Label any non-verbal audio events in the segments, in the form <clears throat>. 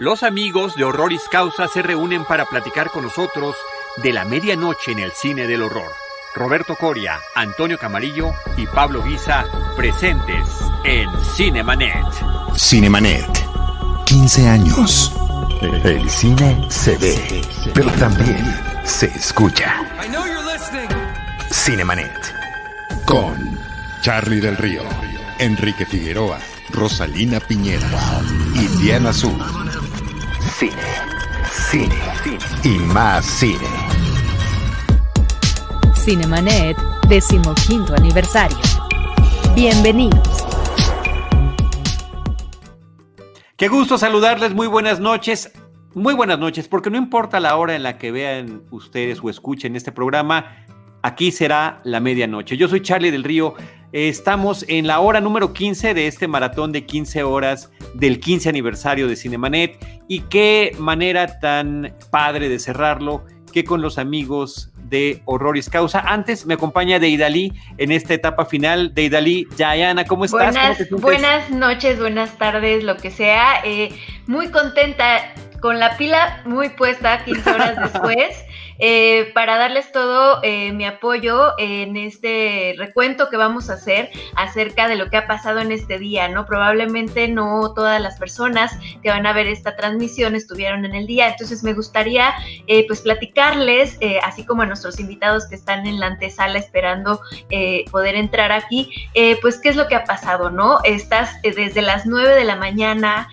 Los amigos de Horroris Causa se reúnen para platicar con nosotros de la medianoche en el cine del horror. Roberto Coria, Antonio Camarillo y Pablo Guisa presentes en Cinemanet. Cinemanet. 15 años. El cine se ve, pero también se escucha. Cinemanet. Con Charlie del Río, Enrique Figueroa, Rosalina Piñera y Diana Azul. Cine, cine, y más cine. Cinemanet, decimoquinto aniversario. Bienvenidos. Qué gusto saludarles, muy buenas noches. Muy buenas noches, porque no importa la hora en la que vean ustedes o escuchen este programa, aquí será la medianoche. Yo soy Charlie del Río. Estamos en la hora número 15 de este maratón de 15 horas del 15 aniversario de Cinemanet. Y qué manera tan padre de cerrarlo que con los amigos de Horroris Causa. Antes me acompaña Deidali en esta etapa final. Deidali, Yayana, ¿cómo estás? Buenas, buenas noches, buenas tardes, lo que sea. Eh, muy contenta, con la pila muy puesta 15 horas <laughs> después. Eh, para darles todo eh, mi apoyo en este recuento que vamos a hacer acerca de lo que ha pasado en este día, ¿no? Probablemente no todas las personas que van a ver esta transmisión estuvieron en el día, entonces me gustaría eh, pues platicarles, así como a nuestros invitados que están en la antesala esperando poder entrar aquí, pues qué es lo que ha pasado, ¿no? Estás desde las 9 de la mañana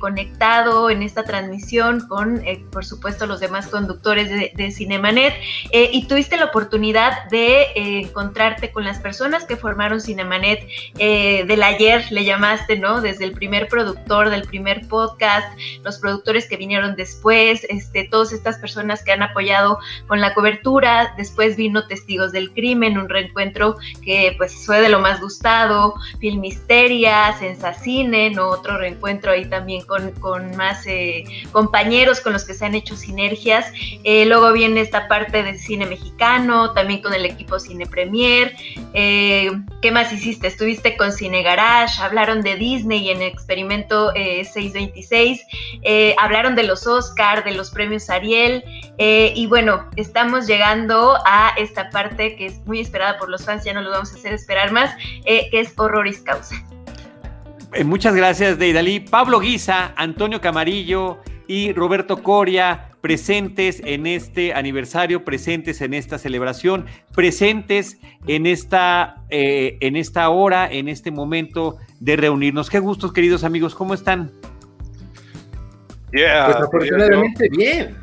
conectado en esta transmisión con, por supuesto, los demás conductores de, de Cinemanet eh, y tuviste la oportunidad de eh, encontrarte con las personas que formaron Cinemanet eh, del ayer, le llamaste, ¿no? Desde el primer productor del primer podcast, los productores que vinieron después, este, todas estas personas que han apoyado con la cobertura, después vino Testigos del Crimen, un reencuentro que pues fue de lo más gustado, Filmisteria, Sensacine, ¿no? Otro reencuentro ahí también con, con más compañeros con los que se han hecho sinergias. luego viene en esta parte de cine mexicano, también con el equipo Cine Premier. Eh, ¿Qué más hiciste? Estuviste con Cine Garage, hablaron de Disney en Experimento 626, eh, eh, hablaron de los Oscar, de los premios Ariel, y bueno, estamos llegando a esta parte que es muy esperada por los fans, ya no lo vamos a hacer esperar más, que es Horroris Causa. muchas gracias, Deidali. Pablo Guisa, Antonio Camarillo y Roberto Coria presentes en este aniversario, presentes en esta celebración, presentes en esta, eh, en esta hora, en este momento de reunirnos. Qué gustos, queridos amigos, ¿cómo están? Yeah, pues afortunadamente bien.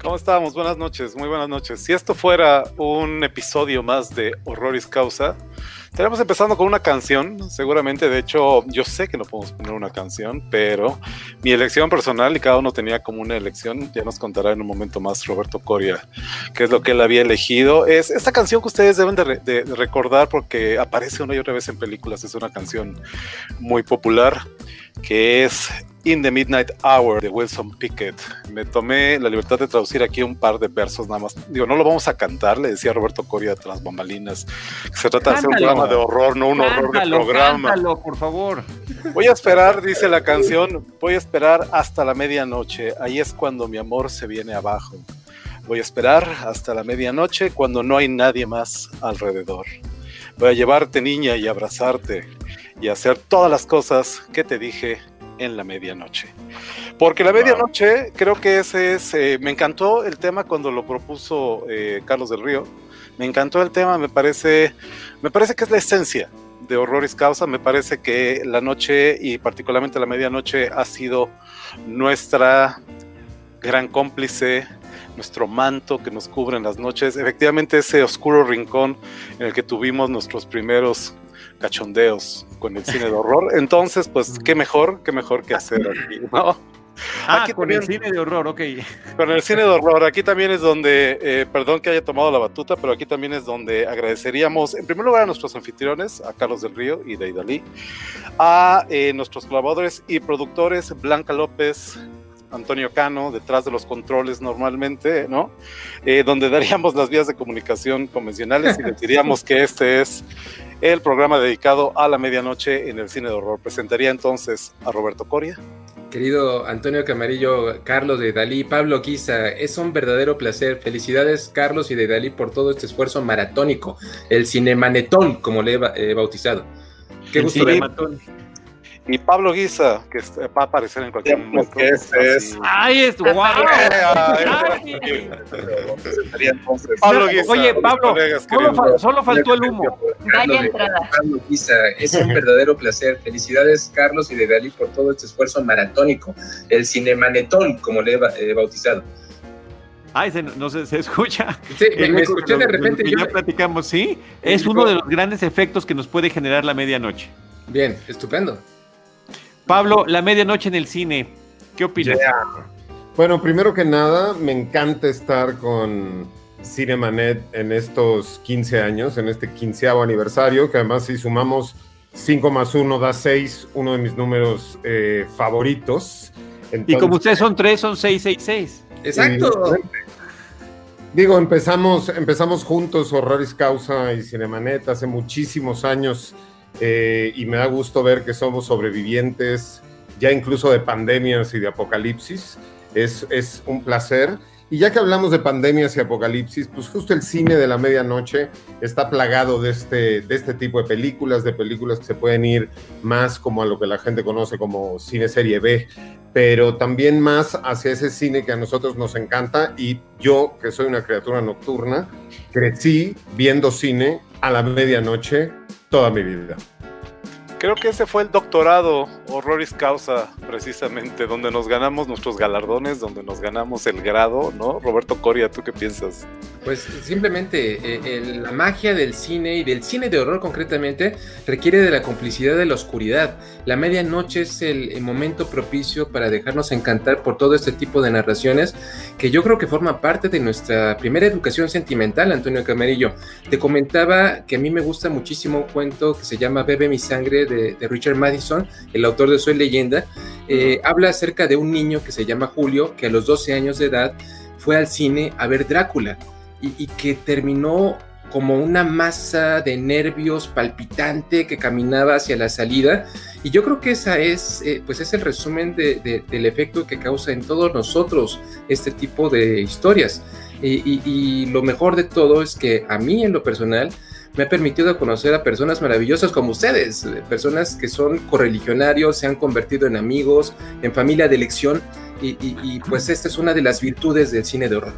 ¿Cómo estamos? Buenas noches, muy buenas noches. Si esto fuera un episodio más de Horroris Causa, Estaremos empezando con una canción, seguramente, de hecho, yo sé que no podemos poner una canción, pero mi elección personal y cada uno tenía como una elección, ya nos contará en un momento más Roberto Coria qué es lo que él había elegido. Es esta canción que ustedes deben de, recordar porque aparece una y otra vez en películas, es una canción muy popular que es In the Midnight Hour de Wilson Pickett. Me tomé la libertad de traducir aquí un par de versos nada más. Digo, no lo vamos a cantar, le decía Roberto Coria tras bambalinas. Se trata de hacer un programa de horror, no un horror de programa. Cántalo, por favor. Voy a esperar, dice la canción, voy a esperar hasta la medianoche. Ahí es cuando mi amor se viene abajo. Voy a esperar hasta la medianoche cuando no hay nadie más alrededor. Voy a llevarte niña y abrazarte y hacer todas las cosas que te dije en la medianoche. Porque la medianoche, creo que ese es, eh, me encantó el tema cuando lo propuso eh, Carlos del Río, me encantó el tema, me parece, me parece que es la esencia de Horroris Causa, me parece que la noche y particularmente la medianoche ha sido nuestra gran cómplice, nuestro manto que nos cubre en las noches, efectivamente ese oscuro rincón en el que tuvimos nuestros primeros cachondeos con el cine de <laughs> horror. Entonces, pues, qué mejor, qué mejor que hacer aquí, ¿no? Ah, con el cine de horror, ok. Con el cine de horror, aquí también es donde, eh, perdón que haya tomado la batuta, pero aquí también es donde agradeceríamos, en primer lugar, a nuestros anfitriones, a Carlos del Río y Deidali, a eh, nuestros colaboradores y productores, Blanca López, Antonio Cano, detrás de los controles normalmente, ¿no? Eh, donde daríamos las vías de comunicación convencionales y <laughs> decidiríamos que este es el programa dedicado a la medianoche en el cine de horror. Presentaría entonces a Roberto Coria. Querido Antonio Camarillo, Carlos de Dalí, Pablo Quiza, es un verdadero placer. Felicidades, Carlos y de Dalí, por todo este esfuerzo maratónico, el cinemanetón, como le he bautizado. Qué gusto cinematón y Pablo Guisa, que va a aparecer en cualquier momento. Este es. ¡Ay, es guau! Pablo Guisa. Oye, Pablo, solo, solo, faltó el humo. <laughs> Vaya entrada. Pablo Guisa, es un verdadero placer. Felicidades, Carlos y de Dalí, por todo este esfuerzo maratónico. El cinemanetón, como le he bautizado. Ay, se, no se, se escucha. Sí, me, escuché de repente. Ya platicamos, sí. Es uno de los grandes efectos que nos puede generar la medianoche. Bien, estupendo. Pablo, la medianoche en el cine, ¿qué opinas? Bueno, primero que nada, me encanta estar con Cinemanet en estos 15 años, en este quinceavo aniversario, que además si sumamos 5 más 1 da 6, uno de mis números eh, favoritos. y como ustedes son 3, son 666. Exacto. Digo, empezamos, empezamos juntos Horroris Causa y Cinemanet hace muchísimos años eh, y me da gusto ver que somos sobrevivientes ya incluso de pandemias y de apocalipsis. Es, es un placer. Y ya que hablamos de pandemias y apocalipsis, pues justo el cine de la medianoche está plagado de este, de este tipo de películas, de películas que se pueden ir más como a lo que la gente conoce como cine serie B, pero también más hacia ese cine que a nosotros nos encanta. Y yo, que soy una criatura nocturna, crecí viendo cine a la medianoche toda mi vida. Creo que ese fue el doctorado Horroris Causa, precisamente, donde nos ganamos nuestros galardones, donde nos ganamos el grado, ¿no? Roberto Coria, ¿tú qué piensas? Pues simplemente eh, la magia del cine y del cine de horror concretamente requiere de la complicidad de la oscuridad. La medianoche es el, momento propicio para dejarnos encantar por todo este tipo de narraciones que yo creo que forma parte de nuestra primera educación sentimental, Antonio Camarillo. Te comentaba que a mí me gusta muchísimo un cuento que se llama Bebe mi sangre de, Richard Madison, el autor de Soy leyenda. Eh, habla acerca de un niño que se llama Julio, que a los 12 años de edad fue al cine a ver Drácula y, que terminó como una masa de nervios palpitante que caminaba hacia la salida. Y yo creo que esa es, eh, pues es el resumen del efecto que causa en todos nosotros este tipo de historias. y, lo mejor de todo es que a mí en lo personal me ha permitido conocer a personas maravillosas como ustedes, personas que son correligionarios, se han convertido en amigos, en familia de elección. y pues esta es una de las virtudes del cine de horror.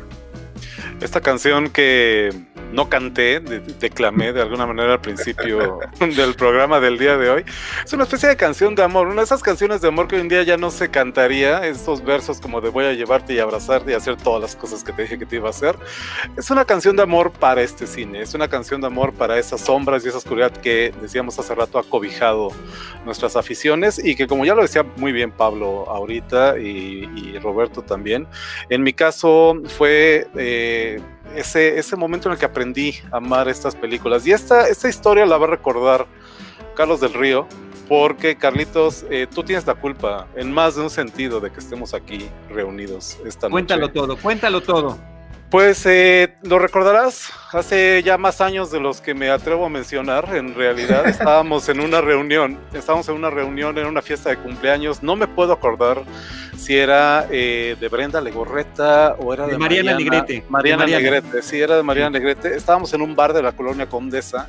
Esta canción que no canté, declamé de alguna manera al principio <laughs> del programa del día de hoy. Es una especie de canción de amor, una de esas canciones de amor que hoy en día ya no se cantaría, estos versos como de voy a llevarte y abrazarte y hacer todas las cosas que te dije que te iba a hacer. Es una canción de amor para este cine, es una canción de amor para esas sombras y esa oscuridad que decíamos hace rato ha cobijado nuestras aficiones y que como ya lo decía muy bien Pablo ahorita y, Roberto también, en mi caso fue... Eh, ese, ese momento en el que aprendí a amar estas películas. Y esta, esta historia la va a recordar Carlos del Río, porque Carlitos, eh, tú tienes la culpa en más de un sentido de que estemos aquí reunidos esta noche. Cuéntalo todo, cuéntalo todo. Pues eh, lo recordarás, hace ya más años de los que me atrevo a mencionar, en realidad <laughs> estábamos en una reunión, estábamos en una reunión, en una fiesta de cumpleaños, no me puedo acordar si era eh, de Brenda Legorreta o era de, Mariana, Negrete. Mariana, Negrete, sí, era de Mariana Negrete. Estábamos en un bar de la colonia Condesa.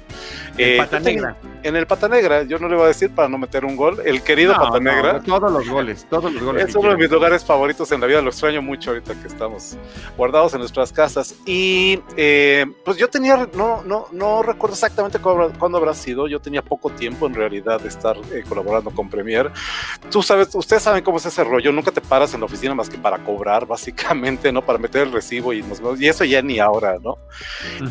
En eh, Pata Negra. En el Pata Negra, yo no le voy a decir para no meter un gol, el querido Pata Negra. todos los goles, todos los goles. Es uno de mis lugares favoritos en la vida, lo extraño mucho ahorita que estamos guardados en nuestras casas. Y eh, pues yo tenía, no, no, no recuerdo exactamente cuándo, habrá sido, yo tenía poco tiempo en realidad de estar colaborando con Premier. Tú sabes, ustedes saben cómo es ese rollo, nunca te paras en la oficina más que para cobrar, básicamente, ¿no? Para meter el recibo y nos y eso ya ni ahora, ¿no?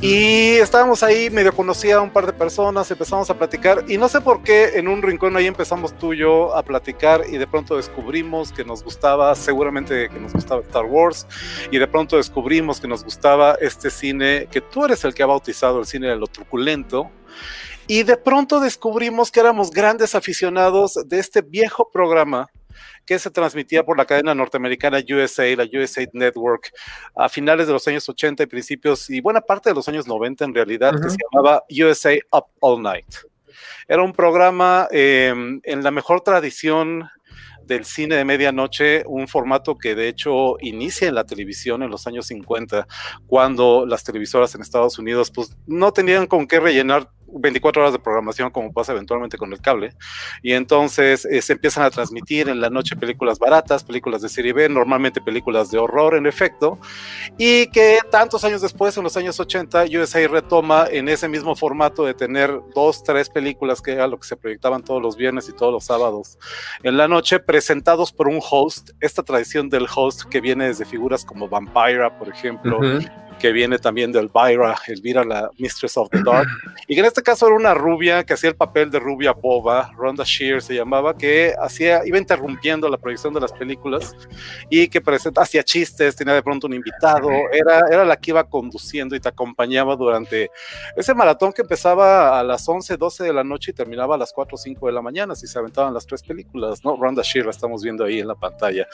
Y estábamos ahí, medio conocía a un par de personas, empezamos a platicar y no sé por qué en un rincón ahí empezamos tú y yo a platicar y de pronto descubrimos que nos gustaba, seguramente que nos gustaba Star Wars y de pronto descubrimos que nos gustaba este cine, que tú eres el que ha bautizado el cine de lo truculento. Y de pronto descubrimos que éramos grandes aficionados de este viejo programa que se transmitía por la cadena norteamericana USA, la USA Network, a finales de los años 80 y principios, y buena parte de los años 90 en realidad, que se llamaba USA Up All Night. Era un programa em, en la mejor tradición del cine de medianoche, un formato que de hecho inicia en la televisión en los años 50, cuando las televisoras en Estados Unidos pues no tenían con qué rellenar 24 horas de programación como pasa eventualmente con el cable. Y entonces eh, se empiezan a transmitir en la noche películas baratas, películas de serie B, normalmente películas de horror en efecto, y que tantos años después, en los años 80, USA retoma en ese mismo formato de tener dos, tres películas que era lo que se proyectaban todos los viernes y todos los sábados en la noche, presentados por un host, esta tradición del host que viene desde figuras como Vampira, por ejemplo, que viene también de Elvira, Elvira, la Mistress of the Dark, <clears throat> y que en este caso era una rubia que hacía el papel de rubia boba, Rhonda Shear se llamaba, que hacía, iba interrumpiendo la proyección de las películas y que hacía chistes, tenía de pronto un invitado, era, era la que iba conduciendo y te acompañaba durante ese maratón que empezaba a las 11, 12 de la noche y terminaba a las 4 o 5 de la mañana, si se aventaban las tres películas, ¿no? Rhonda Shear la estamos viendo ahí en la pantalla.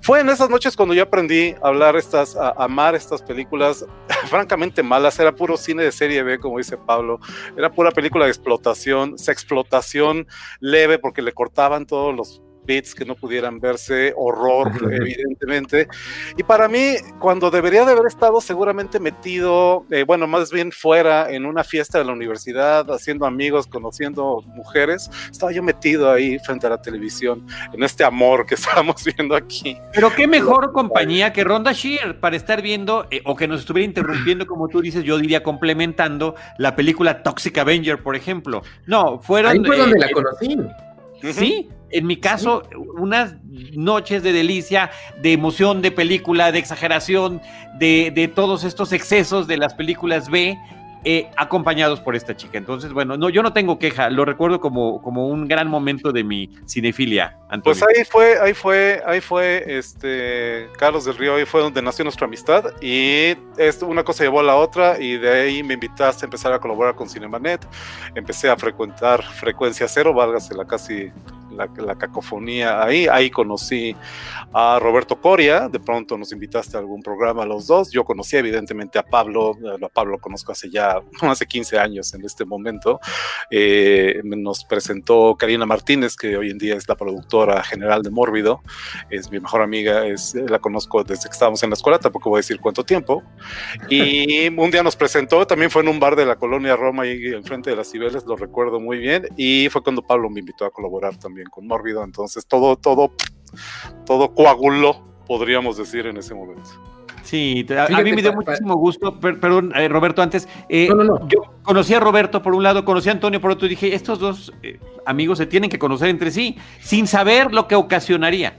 Fue en esas noches cuando yo aprendí a hablar estas, a amar estas películas <laughs> francamente malas, era puro cine de serie B, como dice Pablo, era pura película de explotación, explotación leve porque le cortaban todos los bits que no pudieran verse, horror, <laughs> evidentemente. Y para mí, cuando debería de haber estado seguramente metido, eh, bueno, más bien fuera en una fiesta de la universidad, haciendo amigos, conociendo mujeres, estaba yo metido ahí frente a la televisión, en este amor que <laughs> estamos viendo aquí. Pero qué mejor compañía que Ronda Shear para estar viendo, eh, o que nos estuviera <clears throat> interrumpiendo, como tú dices, yo diría complementando la película Toxic Avenger, por ejemplo. No, fueron... Ahí fue donde la conocí. Sí, en mi caso, unas noches de delicia, de emoción de película, de exageración, de, de todos estos excesos de las películas B, eh, acompañados por esta chica. Entonces, bueno, no, yo no tengo queja, lo recuerdo como, como un gran momento de mi cinefilia. Antonio. Pues ahí fue, ahí fue, ahí fue, este, Carlos del Río, ahí fue donde nació nuestra amistad y esto, una cosa llevó a la otra y de ahí me invitaste a empezar a colaborar con Cinemanet, empecé a frecuentar Frecuencia Cero, válgase la casi la, la, cacofonía ahí. Ahí conocí a Roberto Coria, de pronto nos invitaste a algún programa los dos. Yo conocí evidentemente a Pablo, a Pablo lo conozco hace ya <laughs> hace 15 años en este momento. Eh, nos presentó Karina Martínez, que hoy en día es la productora general de Mórbido. Es mi mejor amiga, es, la conozco desde que estábamos en la escuela, tampoco voy a decir cuánto tiempo. Y <laughs> un día nos presentó, también fue en un bar de la colonia Roma, ahí enfrente de las Cibeles, lo recuerdo muy bien. Y fue cuando Pablo me invitó a colaborar también con Mórbido, entonces todo, todo, todo coaguló, podríamos decir en ese momento. Sí, a, a, mí me dio muchísimo gusto, per, perdón, eh, Roberto, antes, eh, no, no, no. yo conocí a Roberto por un lado, conocí a Antonio por otro, y dije, estos dos eh, amigos se tienen que conocer entre sí, sin saber lo que ocasionaría.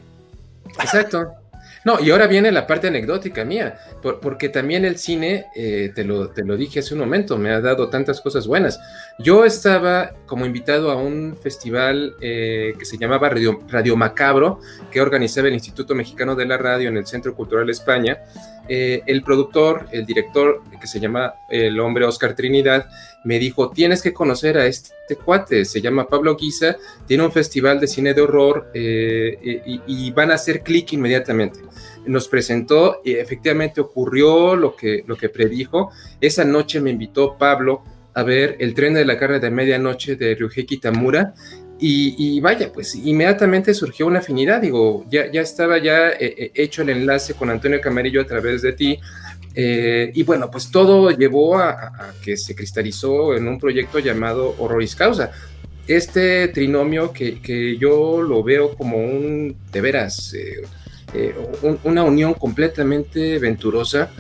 Exacto. No, y ahora viene la parte anecdótica mía, por, porque también el cine, eh, te, lo, te lo dije hace un momento, me ha dado tantas cosas buenas. Yo estaba como invitado a un festival eh, que se llamaba Radio, Radio, Macabro, que organizaba el Instituto Mexicano de la Radio en el Centro Cultural España. Eh, el productor, el director, que se llama el hombre Oscar Trinidad, me dijo, tienes que conocer a este cuate, se llama Pablo Guisa, tiene un festival de cine de horror y, y, van a hacer clic inmediatamente. Nos presentó y efectivamente ocurrió lo que, lo que predijo. Esa noche me invitó Pablo a ver El tren de la carne de medianoche de Ryuhei Kitamura y, vaya, pues inmediatamente surgió una afinidad, digo, ya, ya estaba ya eh, hecho el enlace con Antonio Camarillo a través de ti, eh, y bueno, pues todo llevó a, que se cristalizó en un proyecto llamado Horroris Causa. Este trinomio que, que yo lo veo como un, de veras, eh, eh, un, una unión completamente venturosa,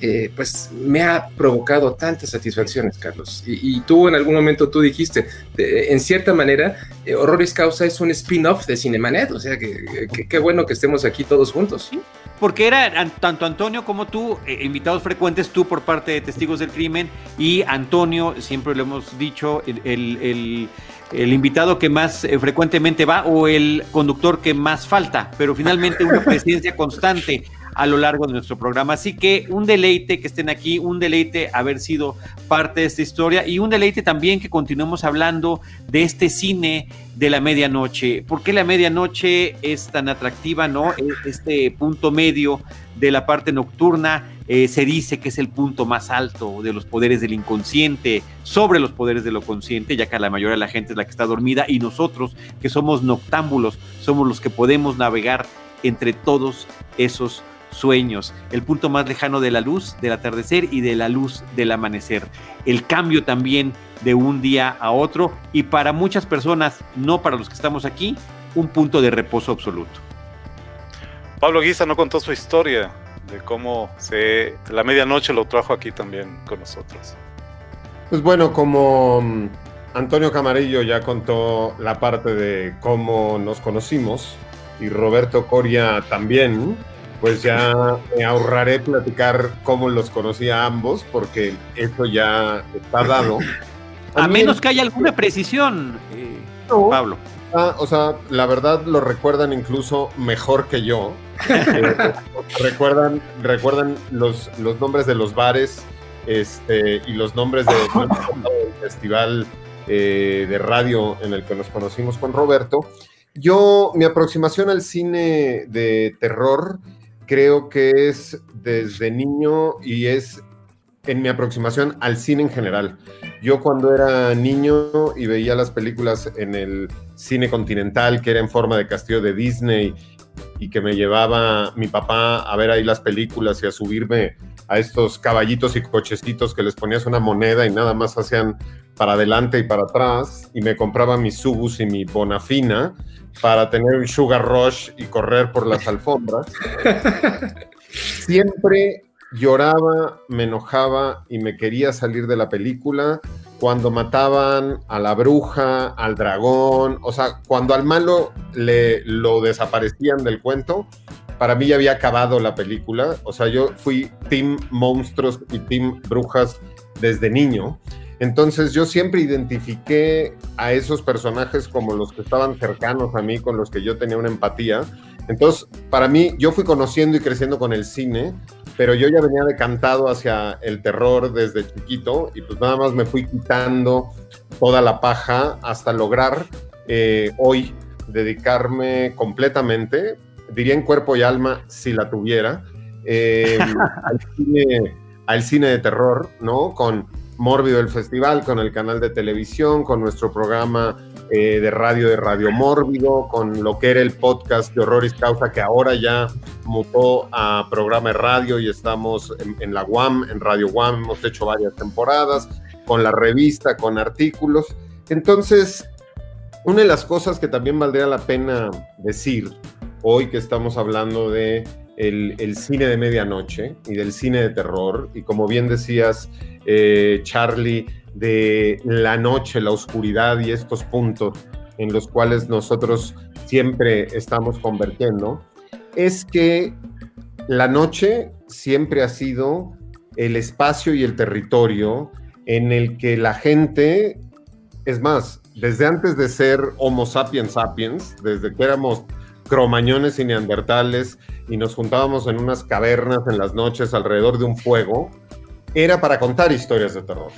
eh, pues me ha provocado tantas satisfacciones, Carlos. Y, y, tú en algún momento tú dijiste, de, en cierta manera, eh, Horroris Causa es un spin-off de Cinemanet, o sea, que, que, bueno que estemos aquí todos juntos. Porque era tanto Antonio como tú, eh, invitados frecuentes, tú por parte de Testigos del Crimen y Antonio, siempre lo hemos dicho, el el invitado que más eh, frecuentemente va o el conductor que más falta, pero finalmente una presencia constante a lo largo de nuestro programa. Así que un deleite que estén aquí, un deleite haber sido parte de esta historia y un deleite también que continuemos hablando de este cine de la medianoche. ¿Por qué la medianoche es tan atractiva, no? Este punto medio de la parte nocturna. Eh, se dice que es el punto más alto de los poderes del inconsciente, sobre los poderes de lo consciente, ya que la mayoría de la gente es la que está dormida y nosotros, que somos noctámbulos, somos los que podemos navegar entre todos esos sueños, el punto más lejano de la luz del atardecer y de la luz del amanecer, el cambio también de un día a otro y para muchas personas, no para los que estamos aquí, un punto de reposo absoluto. Pablo Guisa no contó su historia de cómo se la medianoche lo trajo aquí también con nosotros. Pues bueno, como mm, Antonio Camarillo ya contó la parte de cómo nos conocimos y Roberto Coria también, pues ya me ahorraré platicar cómo los conocí a ambos, porque eso ya está dado. A, menos que haya alguna precisión, eh, Pablo. Ah, o sea, la verdad lo recuerdan incluso mejor que yo. <laughs> Eh, recuerdan recuerdan los, los nombres de los bares este, y los nombres de, <laughs> del festival eh, de radio en el que nos conocimos con Roberto. Yo, mi aproximación al cine de terror creo que es desde niño y es en mi aproximación al cine en general. Yo cuando era niño y veía las películas en el cine continental, que era en forma de castillo de Disney, y que me llevaba mi papá a ver ahí las películas y a subirme a estos caballitos y cochecitos que les ponías una moneda y nada más hacían para adelante y para atrás, y me compraba mi Subus y mi Bonafina para tener un Sugar Rush y correr por las alfombras. <laughs> Siempre lloraba, me enojaba y me quería salir de la película cuando mataban a la bruja, al dragón, o sea, cuando al malo le lo desaparecían del cuento, para mí ya había acabado la película, o sea, yo fui team monstruos y team brujas desde niño. Entonces yo siempre identifiqué a esos personajes como los que estaban cercanos a mí, con los que yo tenía una empatía. Entonces, para mí, yo fui conociendo y creciendo con el cine pero yo ya venía decantado hacia el terror desde chiquito y pues nada más me fui quitando toda la paja hasta lograr eh, hoy dedicarme completamente, diría en cuerpo y alma si la tuviera, eh, <laughs> al, cine, cine de terror, ¿no? Con Mórbido el Festival, con el canal de televisión, con nuestro programa eh, de radio de Radio Mórbido, con lo que era el podcast de Horroris Causa, que ahora ya mutó a programa de radio y estamos en, la UAM, en Radio UAM, hemos hecho varias temporadas, con la revista, con artículos. Entonces, una de las cosas que también valdría la pena decir hoy que estamos hablando de el, el, cine de medianoche y del cine de terror. Y como bien decías, eh, Charlie, de la noche, la oscuridad y estos puntos en los cuales nosotros siempre estamos convirtiendo, es que la noche siempre ha sido el espacio y el territorio en el que la gente, es más, desde antes de ser Homo sapiens sapiens, desde que éramos cromañones y neandertales y nos juntábamos en unas cavernas en las noches alrededor de un fuego, era para contar historias de terror.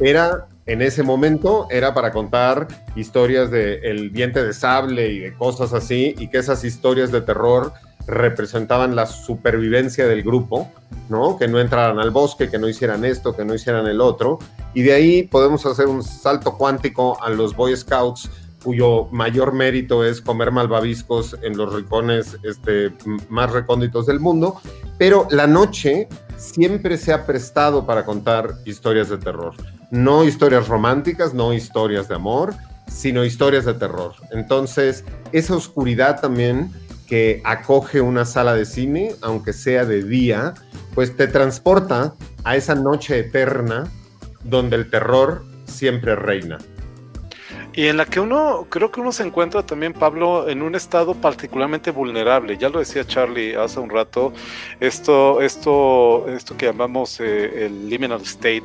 Era, en ese momento, era para contar historias de el diente de sable y de cosas así, y que esas historias de terror representaban la supervivencia del grupo, ¿no? Que no entraran al bosque, que no hicieran esto, que no hicieran el otro. Y de ahí podemos hacer un salto cuántico a los Boy Scouts, cuyo mayor mérito es comer malvaviscos en los rincones este, más recónditos del mundo. Pero la noche siempre se ha prestado para contar historias de terror. No historias románticas, no historias de amor, sino historias de terror. Entonces, esa oscuridad también que acoge una sala de cine, aunque sea de día, pues te transporta a esa noche eterna donde el terror siempre reina y en la que uno, creo que uno se encuentra también, Pablo, en un estado particularmente vulnerable. Ya lo decía Charlie hace un rato, esto, esto, esto que llamamos eh, el liminal state,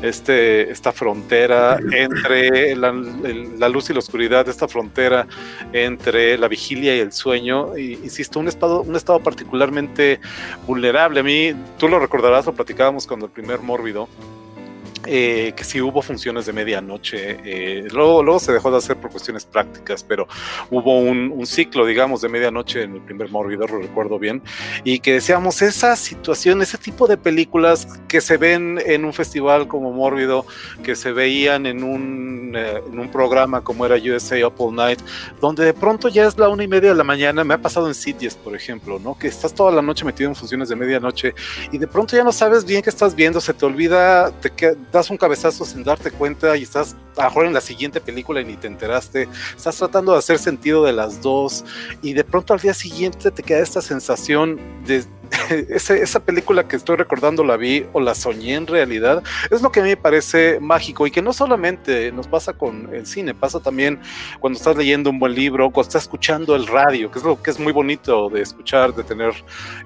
este, esta frontera entre la, luz y la oscuridad, esta frontera entre la vigilia y el sueño, y, insisto, un estado, un estado particularmente vulnerable. A mí, tú lo recordarás, lo platicábamos cuando el primer mórbido eh, que sí hubo funciones de medianoche. Eh, luego, luego se dejó de hacer por cuestiones prácticas, pero hubo un, un, ciclo, digamos, de medianoche en el primer Mórbido, lo recuerdo bien, y que decíamos, esa situación, ese tipo de películas que se ven en un festival como Mórbido, que se veían en un, eh, en un programa como era USA Up All Night, donde de pronto ya es la una y media de la mañana, me ha pasado en Cities, por ejemplo, ¿no? Que estás toda la noche metido en funciones de medianoche y de pronto ya no sabes bien qué estás viendo, se te olvida, te das un cabezazo sin darte cuenta y estás a lo mejor en la siguiente película y ni te enteraste, estás tratando de hacer sentido de las dos y de pronto al día siguiente te queda esta sensación de <laughs> esa película que estoy recordando la vi o la soñé en realidad, es lo que a mí me parece mágico y que no solamente nos pasa con el cine, pasa también cuando estás leyendo un buen libro, cuando estás escuchando el radio, que es lo que es muy bonito de escuchar, de tener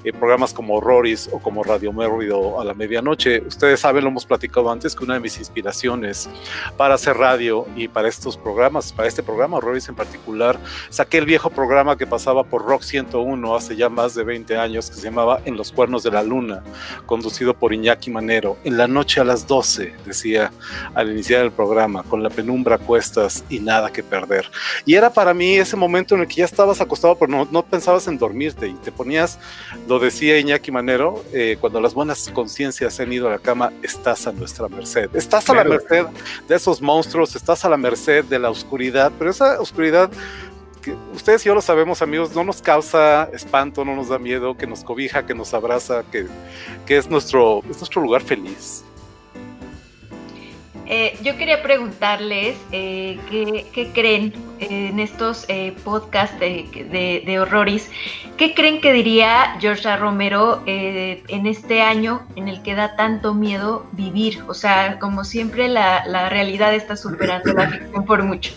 eh, programas como Horroris o como Radio Mérrido a la medianoche. Ustedes saben, lo hemos platicado antes, una de mis inspiraciones para hacer radio y para estos programas, para este programa, Horroris en particular, saqué el viejo programa que pasaba por Rock 101 hace ya más de 20 años, que se llamaba en los cuernos de la luna, conducido por Iñaki Manero. En la noche a las 12, decía al iniciar el programa, con la penumbra a cuestas y nada que perder. Y era para mí ese momento en el que ya estabas acostado, pero no, no pensabas en dormirte y te ponías, lo decía Iñaki Manero, eh, cuando las buenas conciencias han ido a la cama, estás a nuestra merced. Estás a la merced de esos monstruos, estás a la merced de la oscuridad, pero esa oscuridad ustedes y yo lo sabemos, amigos, no nos causa espanto, no nos da miedo, que nos cobija, que nos abraza, que, que es, nuestro, es nuestro lugar feliz. Eh, yo quería preguntarles eh, ¿qué, creen en estos eh, podcasts de, de. ¿Qué creen que diría George Romero en este año en el que da tanto miedo vivir? O sea, como siempre la, la realidad está superando la ficción por mucho.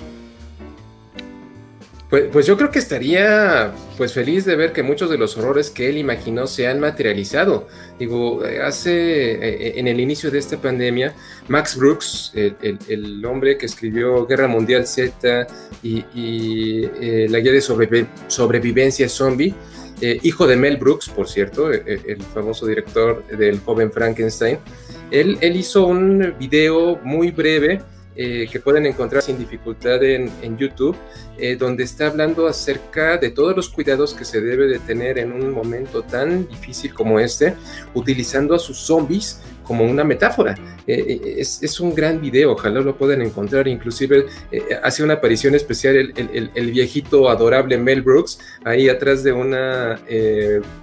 Pues, pues, yo creo que estaría pues feliz de ver que muchos de los horrores que él imaginó se han materializado. Digo, hace eh, en el inicio de esta pandemia, Max Brooks, el, hombre que escribió Guerra Mundial Z y, eh, la guía de sobrevivencia zombie, eh, hijo de Mel Brooks, por cierto, el, famoso director del joven Frankenstein, él, él hizo un video muy breve eh, que pueden encontrar sin dificultad en, YouTube, eh, donde está hablando acerca de todos los cuidados que se debe de tener en un momento tan difícil como este, utilizando a sus zombies como una metáfora. Eh, es, un gran video, ojalá lo puedan encontrar. Inclusive hace una aparición especial el, el, viejito adorable Mel Brooks ahí atrás de una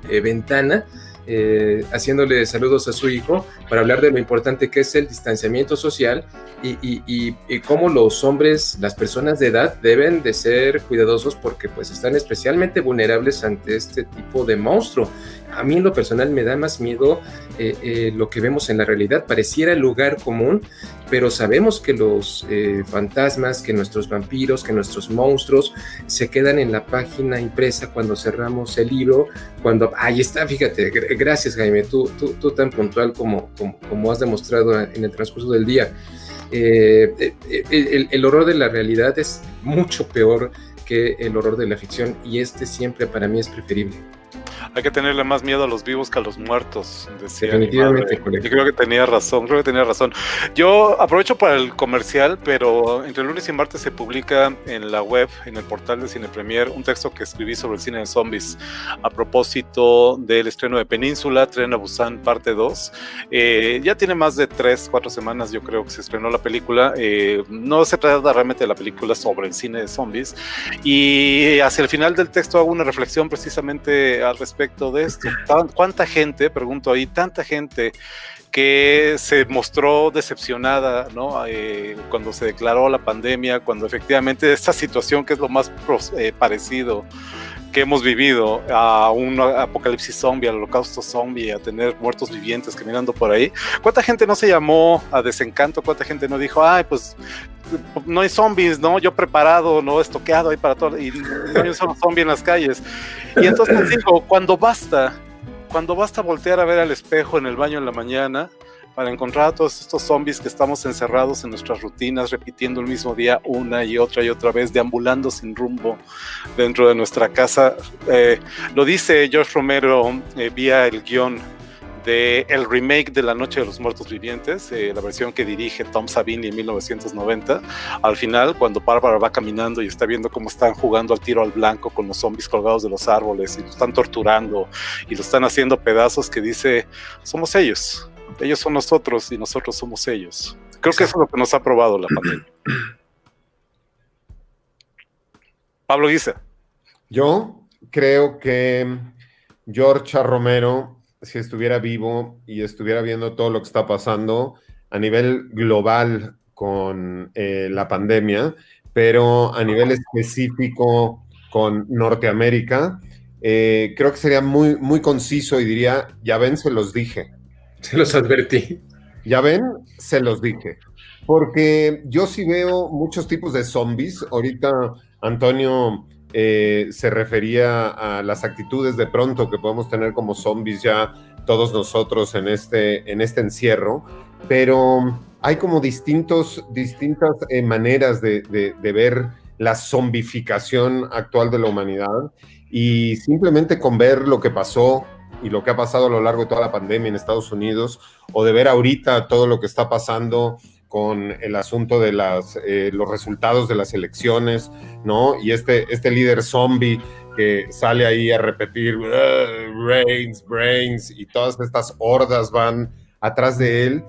ventana. Eh, haciéndole saludos a su hijo para hablar de lo importante que es el distanciamiento social y, cómo los hombres, las personas de edad deben de ser cuidadosos porque pues están especialmente vulnerables ante este tipo de monstruo. A mí en lo personal me da más miedo eh, eh, lo que vemos en la realidad. Pareciera el lugar común, pero sabemos que los fantasmas, que nuestros vampiros, que nuestros monstruos se quedan en la página impresa cuando cerramos el libro, cuando, ahí está, fíjate, gracias Jaime, tú, tú, tú tan puntual como, como, has demostrado en el transcurso del día. Eh, eh, el, horror de la realidad es mucho peor que el horror de la ficción y este siempre para mí es preferible. Hay que tenerle más miedo a los vivos que a los muertos, decía Definitivamente, Yo creo que tenía razón, creo que tenía razón. Yo aprovecho para el comercial, pero entre lunes y martes se publica en la web, en el portal de Cine Premier, un texto que escribí sobre el cine de zombies a propósito del estreno de Península, Tren a Busan, parte 2. Eh, ya tiene más de 3, 4 semanas, yo creo que se estrenó la película. Eh, no se trata realmente de la película sobre el cine de zombies. Y hacia el final del texto hago una reflexión precisamente al respecto respecto de esto. ¿Cuánta gente, pregunto ahí, tanta gente que se mostró decepcionada ¿no? Eh, cuando se declaró la pandemia, cuando efectivamente esta situación que es lo más eh, parecido que hemos vivido a un apocalipsis zombie, al holocausto zombie, a tener muertos vivientes caminando por ahí. ¿Cuánta gente no se llamó a desencanto? ¿Cuánta gente no dijo, ay, pues no hay zombies, ¿no? Yo preparado, ¿no? Estoqueado ahí para todo, y no hay un solo zombie en las calles. Y entonces digo, cuando basta, cuando basta voltear a ver al espejo en el baño en la mañana, para encontrar a todos estos zombies que estamos encerrados en nuestras rutinas, repitiendo el mismo día una y otra y otra vez, deambulando sin rumbo dentro de nuestra casa. Eh, lo dice George Romero eh, vía el guion de el remake de La Noche de los Muertos Vivientes, eh, la versión que dirige Tom Savini en 1990. Al final, cuando Bárbara va caminando y está viendo cómo están jugando al tiro al blanco con los zombies colgados de los árboles y lo están torturando y lo están haciendo pedazos, que dice, somos ellos, ellos son nosotros y nosotros somos ellos. Creo que eso es lo que nos ha probado la pandemia. <clears throat> Pablo dice. Yo creo que George Romero si estuviera vivo y estuviera viendo todo lo que está pasando a nivel global con eh, la pandemia, pero a nivel específico con Norteamérica, eh, creo que sería muy, muy conciso y diría, ya ven, se los dije. <laughs> Se los advertí. Ya ven, se los dije. Porque yo sí veo muchos tipos de zombies. Ahorita Antonio eh, se refería a las actitudes de pronto que podemos tener como zombies ya todos nosotros en este, en este encierro, pero hay como distintos, distintas eh, maneras de, de, ver la zombificación actual de la humanidad y simplemente con ver lo que pasó y lo que ha pasado a lo largo de toda la pandemia en Estados Unidos o de ver ahorita todo lo que está pasando con el asunto de las, eh, los resultados de las elecciones, ¿no? Y este, este líder zombie que sale ahí a repetir brains, brains, y todas estas hordas van atrás de él.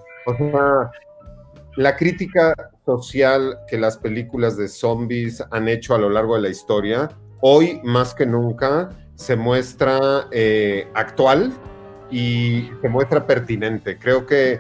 La crítica social que las películas de zombies han hecho a lo largo de la historia, hoy más que nunca se muestra eh, actual y se muestra pertinente. Creo que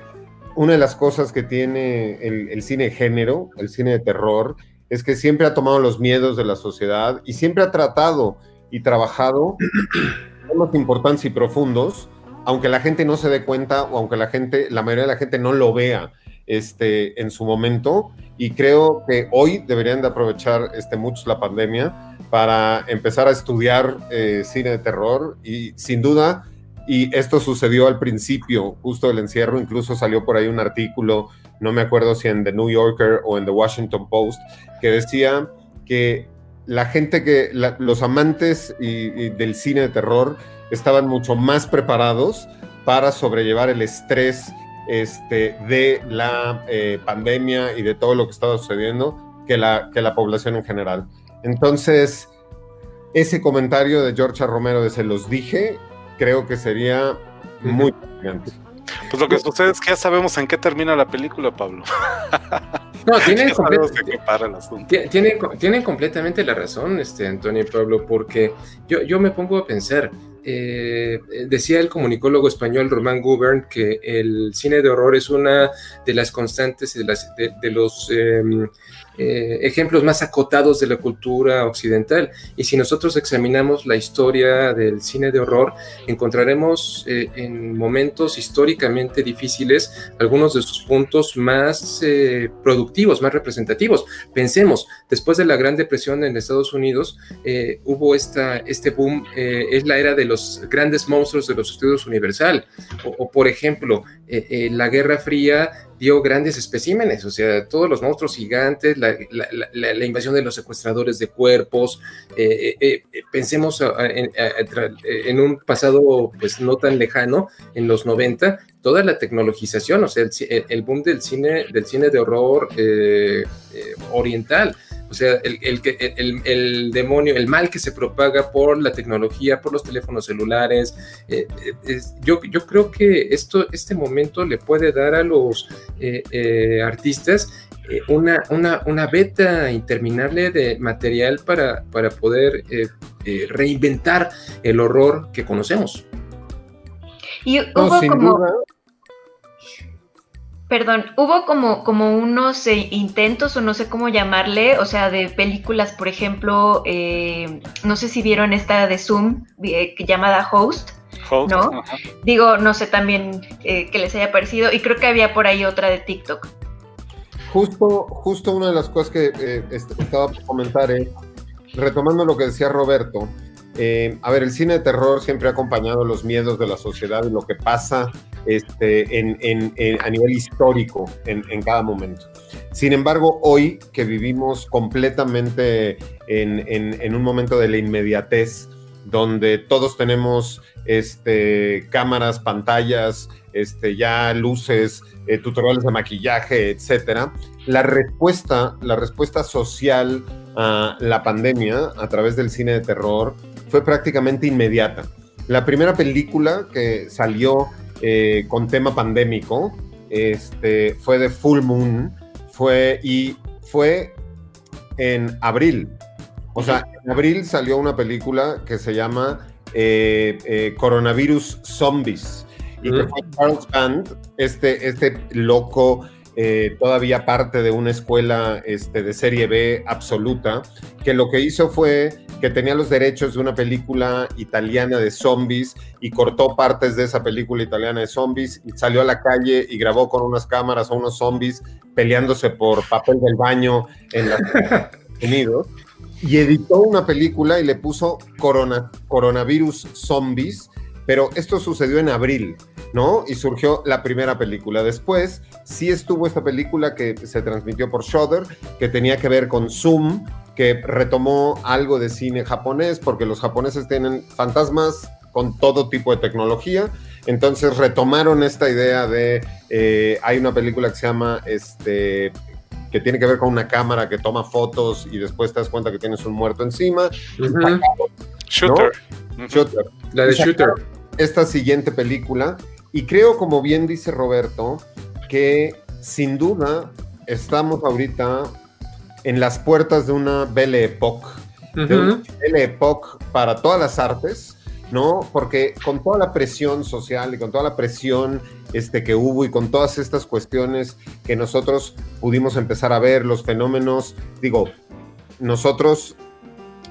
una de las cosas que tiene el, cine género, el cine de terror, es que siempre ha tomado los miedos de la sociedad y siempre ha tratado y trabajado <clears throat> temas importantes y profundos, aunque la gente no se dé cuenta o aunque la gente, la mayoría de la gente no lo vea este, en su momento. Y creo que hoy deberían de aprovechar este, muchos la pandemia para empezar a estudiar eh, cine de terror y sin duda y esto sucedió al principio, justo del encierro, incluso salió por ahí un artículo, no me acuerdo si en The New Yorker o en The Washington Post, que decía que la gente que, los amantes del cine de terror estaban mucho más preparados para sobrellevar el estrés este, de la eh, pandemia y de todo lo que estaba sucediendo que la, que la población en general. Entonces, ese comentario de George Romero de se los dije creo que sería muy interesante. Pues lo que sucede es que ya sabemos en qué termina la película, Pablo. <laughs> No, tienen, tienen, completamente la razón, este, Antonio y Pablo, porque yo, yo me pongo a pensar, eh, decía el comunicólogo español Román Gubern que el cine de horror es una de las constantes de, las, de, los em, eh, ejemplos más acotados de la cultura occidental. Y si nosotros examinamos la historia del cine de horror, encontraremos eh, en momentos históricamente difíciles algunos de sus puntos más eh, productivos, más representativos. Pensemos, después de la Gran Depresión en Estados Unidos, hubo esta, este boom, es la era de los grandes monstruos de los estudios universal. o por ejemplo, la Guerra Fría dio grandes especímenes, o sea, todos los monstruos gigantes, la, invasión de los secuestradores de cuerpos, eh, eh, eh, pensemos en, un pasado pues no tan lejano, en los 90, toda la tecnologización, o sea, el, boom del cine, del cine de horror oriental, o sea, el, el, el, demonio, el mal que se propaga por la tecnología, por los teléfonos celulares. Eh, eh, yo, yo creo que esto, este momento le puede dar a los eh, artistas una, una, una, beta interminable de material para, para poder reinventar el horror que conocemos. Y hubo como, Perdón, hubo como, como unos eh, intentos, o no sé cómo llamarle, o sea, de películas, por ejemplo, eh, no sé si vieron esta de Zoom, eh, llamada Host, ¿no? Digo, no sé también que les haya parecido, y creo que había por ahí otra de TikTok. Justo, justo una de las cosas que estaba por comentar es, retomando lo que decía Roberto, a ver, el cine de terror siempre ha acompañado los miedos de la sociedad y lo que pasa este, en, a nivel histórico en, cada momento. Sin embargo, hoy que vivimos completamente en, un momento de la inmediatez, donde todos tenemos este, cámaras, pantallas, este, ya luces, eh, tutoriales de maquillaje, etcétera, la respuesta, la respuesta social a la pandemia a través del cine de terror fue prácticamente inmediata. La primera película que salió eh, con tema pandémico este, fue de Full Moon, fue y fue en abril. O sea, en abril salió una película que se llama eh, eh, Coronavirus Zombies. Y que fue Charles Band, este, este loco, eh, todavía parte de una escuela este, de serie B absoluta, que lo que hizo fue que tenía los derechos de una película italiana de zombies y cortó partes de esa película italiana de zombies y salió a la calle y grabó con unas cámaras a unos zombies peleándose por papel del baño en los <laughs> Estados Unidos y editó una película y le puso corona, Coronavirus Zombies, pero esto sucedió en abril, ¿no? Y surgió la primera película. Después sí estuvo esta película que se transmitió por Shudder, que tenía que ver con Zoom, que retomó algo de cine japonés, porque los japoneses tienen fantasmas con todo tipo de tecnología. Entonces retomaron esta idea de, eh, hay una película que se llama este, que tiene que ver con una cámara que toma fotos y después te das cuenta que tienes un muerto encima. Shooter. Shooter. La de Shooter. Esta siguiente película. Y creo, como bien dice Roberto, que sin duda estamos ahorita en las puertas de una Belle Époque. De una. Belle Époque para todas las artes, ¿no? Porque con toda la presión social y con toda la presión este, que hubo y con todas estas cuestiones que nosotros pudimos empezar a ver, los fenómenos, digo, nosotros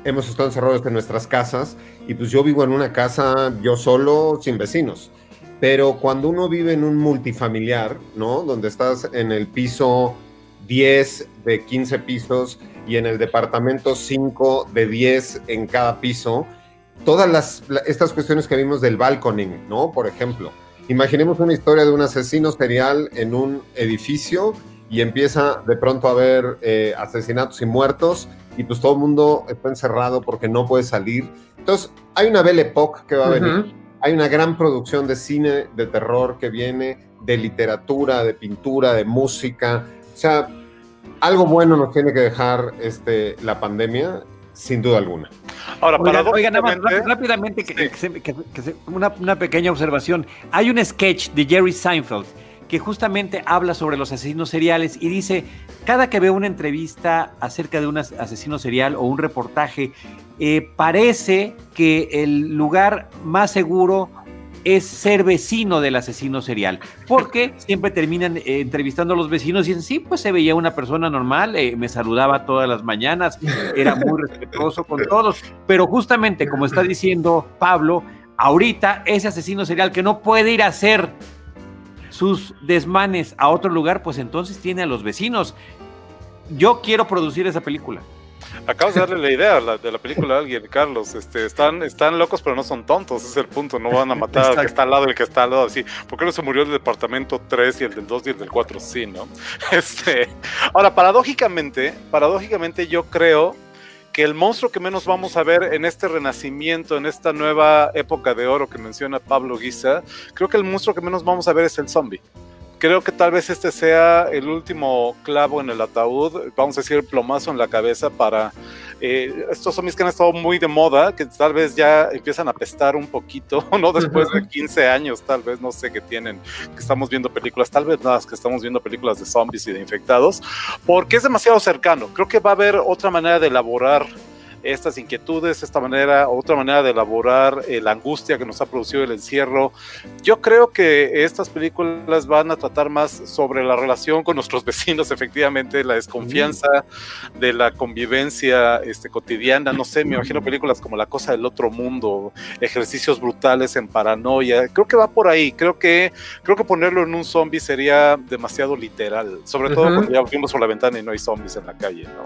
hemos estado encerrados en nuestras casas y pues yo vivo en una casa yo solo, sin vecinos. Pero cuando uno vive en un multifamiliar, ¿no? Donde estás en el piso 10 de 15 pisos y en el departamento 5 de 10 en cada piso, todas las, la- estas cuestiones que vimos del balconing, ¿no? Por ejemplo, imaginemos una historia de un asesino serial en un edificio y empieza de pronto a haber eh, asesinatos y muertos y pues todo el mundo está encerrado porque no puede salir. Entonces, hay una Belle Époque que va a venir. Ujú. Hay una gran producción de cine, de terror que viene, de literatura, de pintura, de música. O sea, algo bueno nos tiene que dejar este, la pandemia, sin duda alguna. Ahora, Oigan, oigan, nada más, rápidamente, que, Sí. que se- que- que se- una, una pequeña observación. Hay un sketch de Jerry Seinfeld que justamente habla sobre los asesinos seriales y dice, cada que veo una entrevista acerca de un as- asesino serial o un reportaje, eh, parece que el lugar más seguro es ser vecino del asesino serial, porque <laughs> siempre terminan eh, entrevistando a los vecinos y dicen, sí, pues se veía una persona normal, eh, me saludaba todas las mañanas, era muy respetuoso con todos, pero justamente como está diciendo Pablo, ahorita ese asesino serial que no puede ir a hacer sus desmanes a otro lugar, pues entonces tiene a los vecinos. Yo quiero producir esa película. Acabas de darle la idea la- de la película a alguien, Carlos. Este, están, están locos, pero no son tontos. Ese es el punto. No van a matar al que está al lado del que está al lado. Así. ¿Por qué no se murió el departamento 3 y el del 2 y el del 4? Sí, ¿no? <laughs> Este, ahora, paradójicamente, paradójicamente, yo creo que el monstruo que menos vamos a ver en este renacimiento, en esta nueva época de oro que menciona Pablo Guisa, creo que el monstruo que menos vamos a ver es el zombie. Creo que tal vez este sea el último clavo en el ataúd, vamos a decir el plomazo en la cabeza para eh, estos zombies que han estado muy de moda, que tal vez ya empiezan a pestar un poquito, <laughs> ¿no? Después de 15 años, tal vez, no sé qué tienen, que estamos viendo películas, tal vez nada, que estamos viendo películas de zombies y de infectados, porque es demasiado cercano. Creo que va a haber otra manera de elaborar estas inquietudes, esta manera, otra manera de elaborar eh, la angustia que nos ha producido el encierro. Yo creo que estas películas van a tratar más sobre la relación con nuestros <laughs> vecinos, efectivamente, la desconfianza de la convivencia este, cotidiana. No sé, me imagino películas como La Cosa del Otro Mundo, ejercicios brutales en paranoia. Creo que va por ahí. Creo que, creo que ponerlo en un zombie sería demasiado literal, sobre todo cuando ya vimos por la ventana y no hay zombies en la calle, ¿no?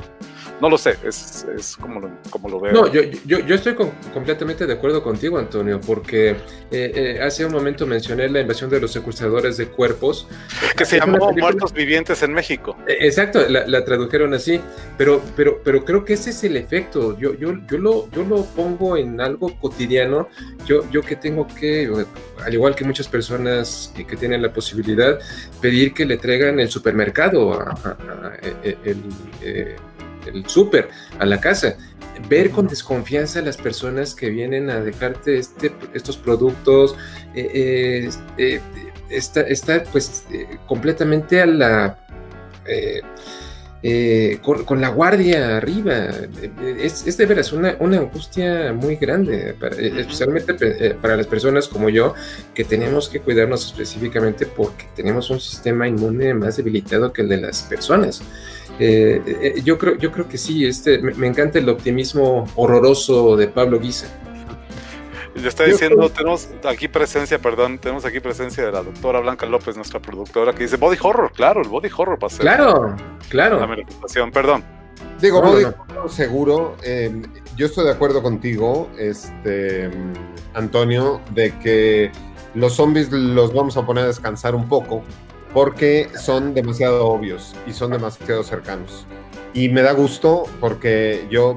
No lo sé, es, es como, lo, como lo veo. No, yo, yo, yo estoy completamente de acuerdo contigo, Antonio, porque eh, eh, hace un momento mencioné la invasión de los secuestradores de cuerpos. Que se llamó Muertos Vivientes en México. Eh, exacto, la, la, tradujeron así, pero, pero, pero creo que ese es el efecto. Yo, yo, yo, lo, yo lo pongo en algo cotidiano. Yo, yo que tengo que, al igual que muchas personas que tienen la posibilidad, pedir que le traigan el supermercado, a, a, a, el, el el súper, a la casa. Ver con desconfianza a las personas que vienen a dejarte este, estos productos, eh, eh, está, está, pues completamente a la... Con, con, la guardia arriba. Es, es de veras una, una, angustia muy grande, para, especialmente para las personas como yo, que tenemos que cuidarnos específicamente porque tenemos un sistema inmune más debilitado que el de las personas. Eh, eh, yo, creo, yo creo que sí, este, me, me, encanta el optimismo horroroso de Pablo Guisa. Le está diciendo, tenemos aquí presencia, perdón, tenemos aquí presencia de la doctora Blanca López, nuestra productora, que dice body horror, claro, el body horror para Claro, claro. La manifestación, perdón. Digo, no, body horror seguro, eh, yo estoy de acuerdo contigo, este, Antonio, de que los zombies los vamos a poner a descansar un poco, porque son demasiado obvios y son demasiado cercanos. Y me da gusto porque yo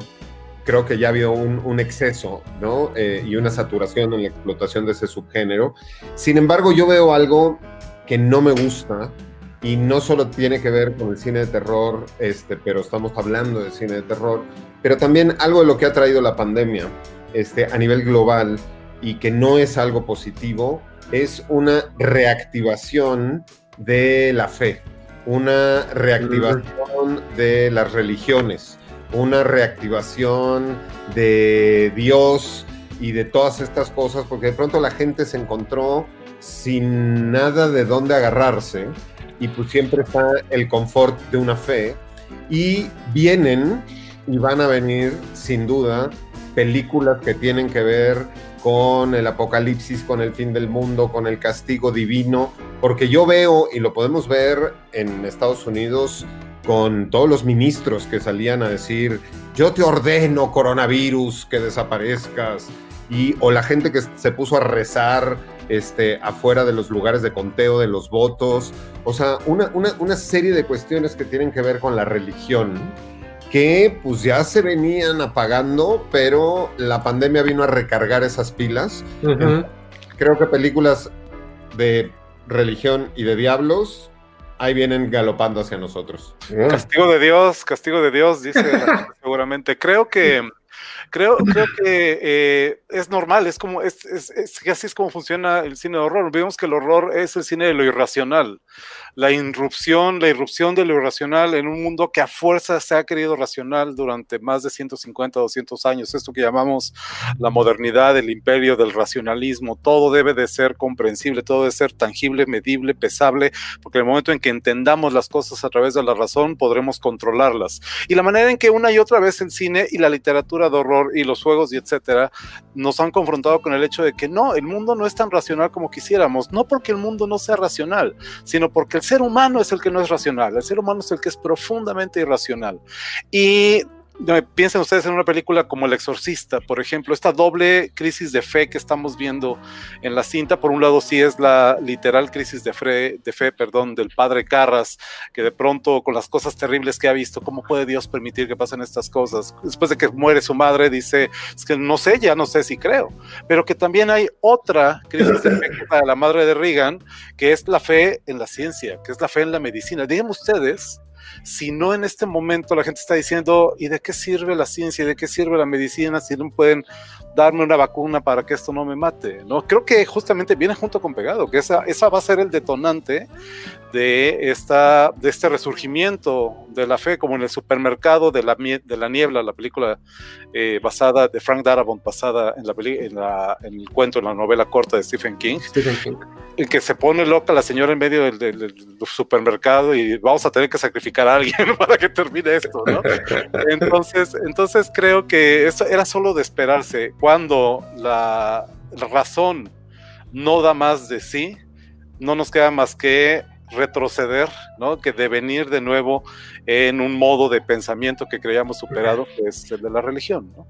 creo que ya vio un, un exceso ¿no? Eh, y una saturación en la explotación de ese subgénero. Sin embargo, yo veo algo que no me gusta y no solo tiene que ver con el cine de terror, este, pero estamos hablando de cine de terror, pero también algo de lo que ha traído la pandemia este, a nivel global y que no es algo positivo, es una reactivación de la fe, una reactivación de las religiones, una reactivación de Dios y de todas estas cosas, porque de pronto la gente se encontró sin nada de dónde agarrarse y pues siempre está el confort de una fe. Y vienen y van a venir sin duda películas que tienen que ver con el apocalipsis, con el fin del mundo, con el castigo divino, porque yo veo, y lo podemos ver en Estados Unidos, con todos los ministros que salían a decir, yo te ordeno coronavirus, que desaparezcas, y, o la gente que se puso a rezar este, afuera de los lugares de conteo de los votos, o sea, una, una, una serie de cuestiones que tienen que ver con la religión que pues ya se venían apagando, pero la pandemia vino a recargar esas pilas. Uh -huh. Creo que películas de religión y de diablos ahí vienen galopando hacia nosotros. Castigo de Dios, castigo de Dios, dice <laughs> seguramente. Creo que creo, creo que eh, es normal, es como, es, es, es, así es como funciona el cine de horror. Vemos que el horror es el cine de lo irracional, la irrupción, la irrupción de lo irracional en un mundo que a fuerza se ha querido racional durante más de 150, 200 años. Esto que llamamos la modernidad, el imperio del racionalismo, todo debe de ser comprensible, todo debe ser tangible, medible, pesable, porque en el momento en que entendamos las cosas a través de la razón, podremos controlarlas. Y la manera en que una y otra vez el cine y la literatura horror y los juegos y etcétera nos han confrontado con el hecho de que no, el mundo no es tan racional como quisiéramos, no porque el mundo no sea racional, sino porque el ser humano es el que no es racional, el ser humano es el que es profundamente irracional. Y piensen ustedes en una película como El Exorcista, por ejemplo, esta doble crisis de fe que estamos viendo en la cinta, por un lado sí es la literal crisis de fe, de fe perdón, del padre Carras, que de pronto con las cosas terribles que ha visto, ¿cómo puede Dios permitir que pasen estas cosas? Después de que muere su madre, dice, es que no sé, ya no sé si creo, pero que también hay otra crisis de fe para la madre de Reagan, que es la fe en la ciencia, que es la fe en la medicina. Díganme ustedes, si no en este momento la gente está diciendo, ¿y de qué sirve la ciencia? ¿Y de qué sirve la medicina si no pueden darme una vacuna para que esto no me mate? ¿no? Creo que justamente viene junto con pegado, que esa, esa va a ser el detonante de, esta, de este resurgimiento de la fe, como en el supermercado de la, de la niebla, la película eh, basada de Frank Darabont, basada en, la, en, la, en, el cuento, en la novela corta de Stephen King, Stephen King. en que se pone loca la señora en medio del, del, del, supermercado y vamos a tener que sacrificar a alguien <laughs> para que termine esto, ¿no? <laughs> Entonces, entonces creo que eso era solo de esperarse. Cuando la, razón no da más de sí, no nos queda más que retroceder, ¿no? Que devenir de nuevo en un modo de pensamiento que creíamos superado, que es el de la religión, ¿no?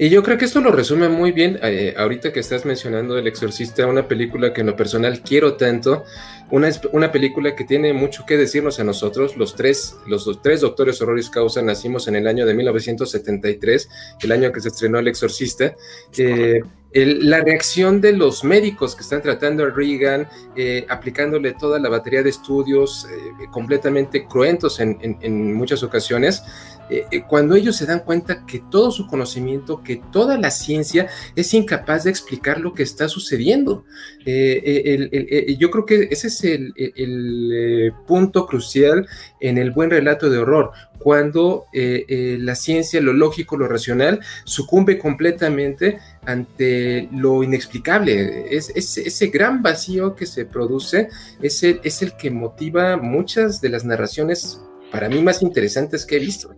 Y yo creo que esto lo resume muy bien, eh, ahorita que estás mencionando El Exorcista, una película que en lo personal quiero tanto, una, una película que tiene mucho que decirnos a nosotros, los tres, los tres doctores horroris causa nacimos en el año de 1973, el año que se estrenó El Exorcista. Eh, la reacción de los médicos que están tratando a Reagan, eh, aplicándole toda la batería de estudios completamente cruentos en, en, muchas ocasiones, eh, eh, cuando ellos se dan cuenta que todo su conocimiento, que toda la ciencia es incapaz de explicar lo que está sucediendo. Eh, yo creo que ese es el, punto crucial en el buen relato de horror, cuando la ciencia, lo lógico, lo racional, sucumbe completamente ante lo inexplicable. Es, ese gran vacío que se produce es es el que motiva muchas de las narraciones para mí más interesantes que he visto.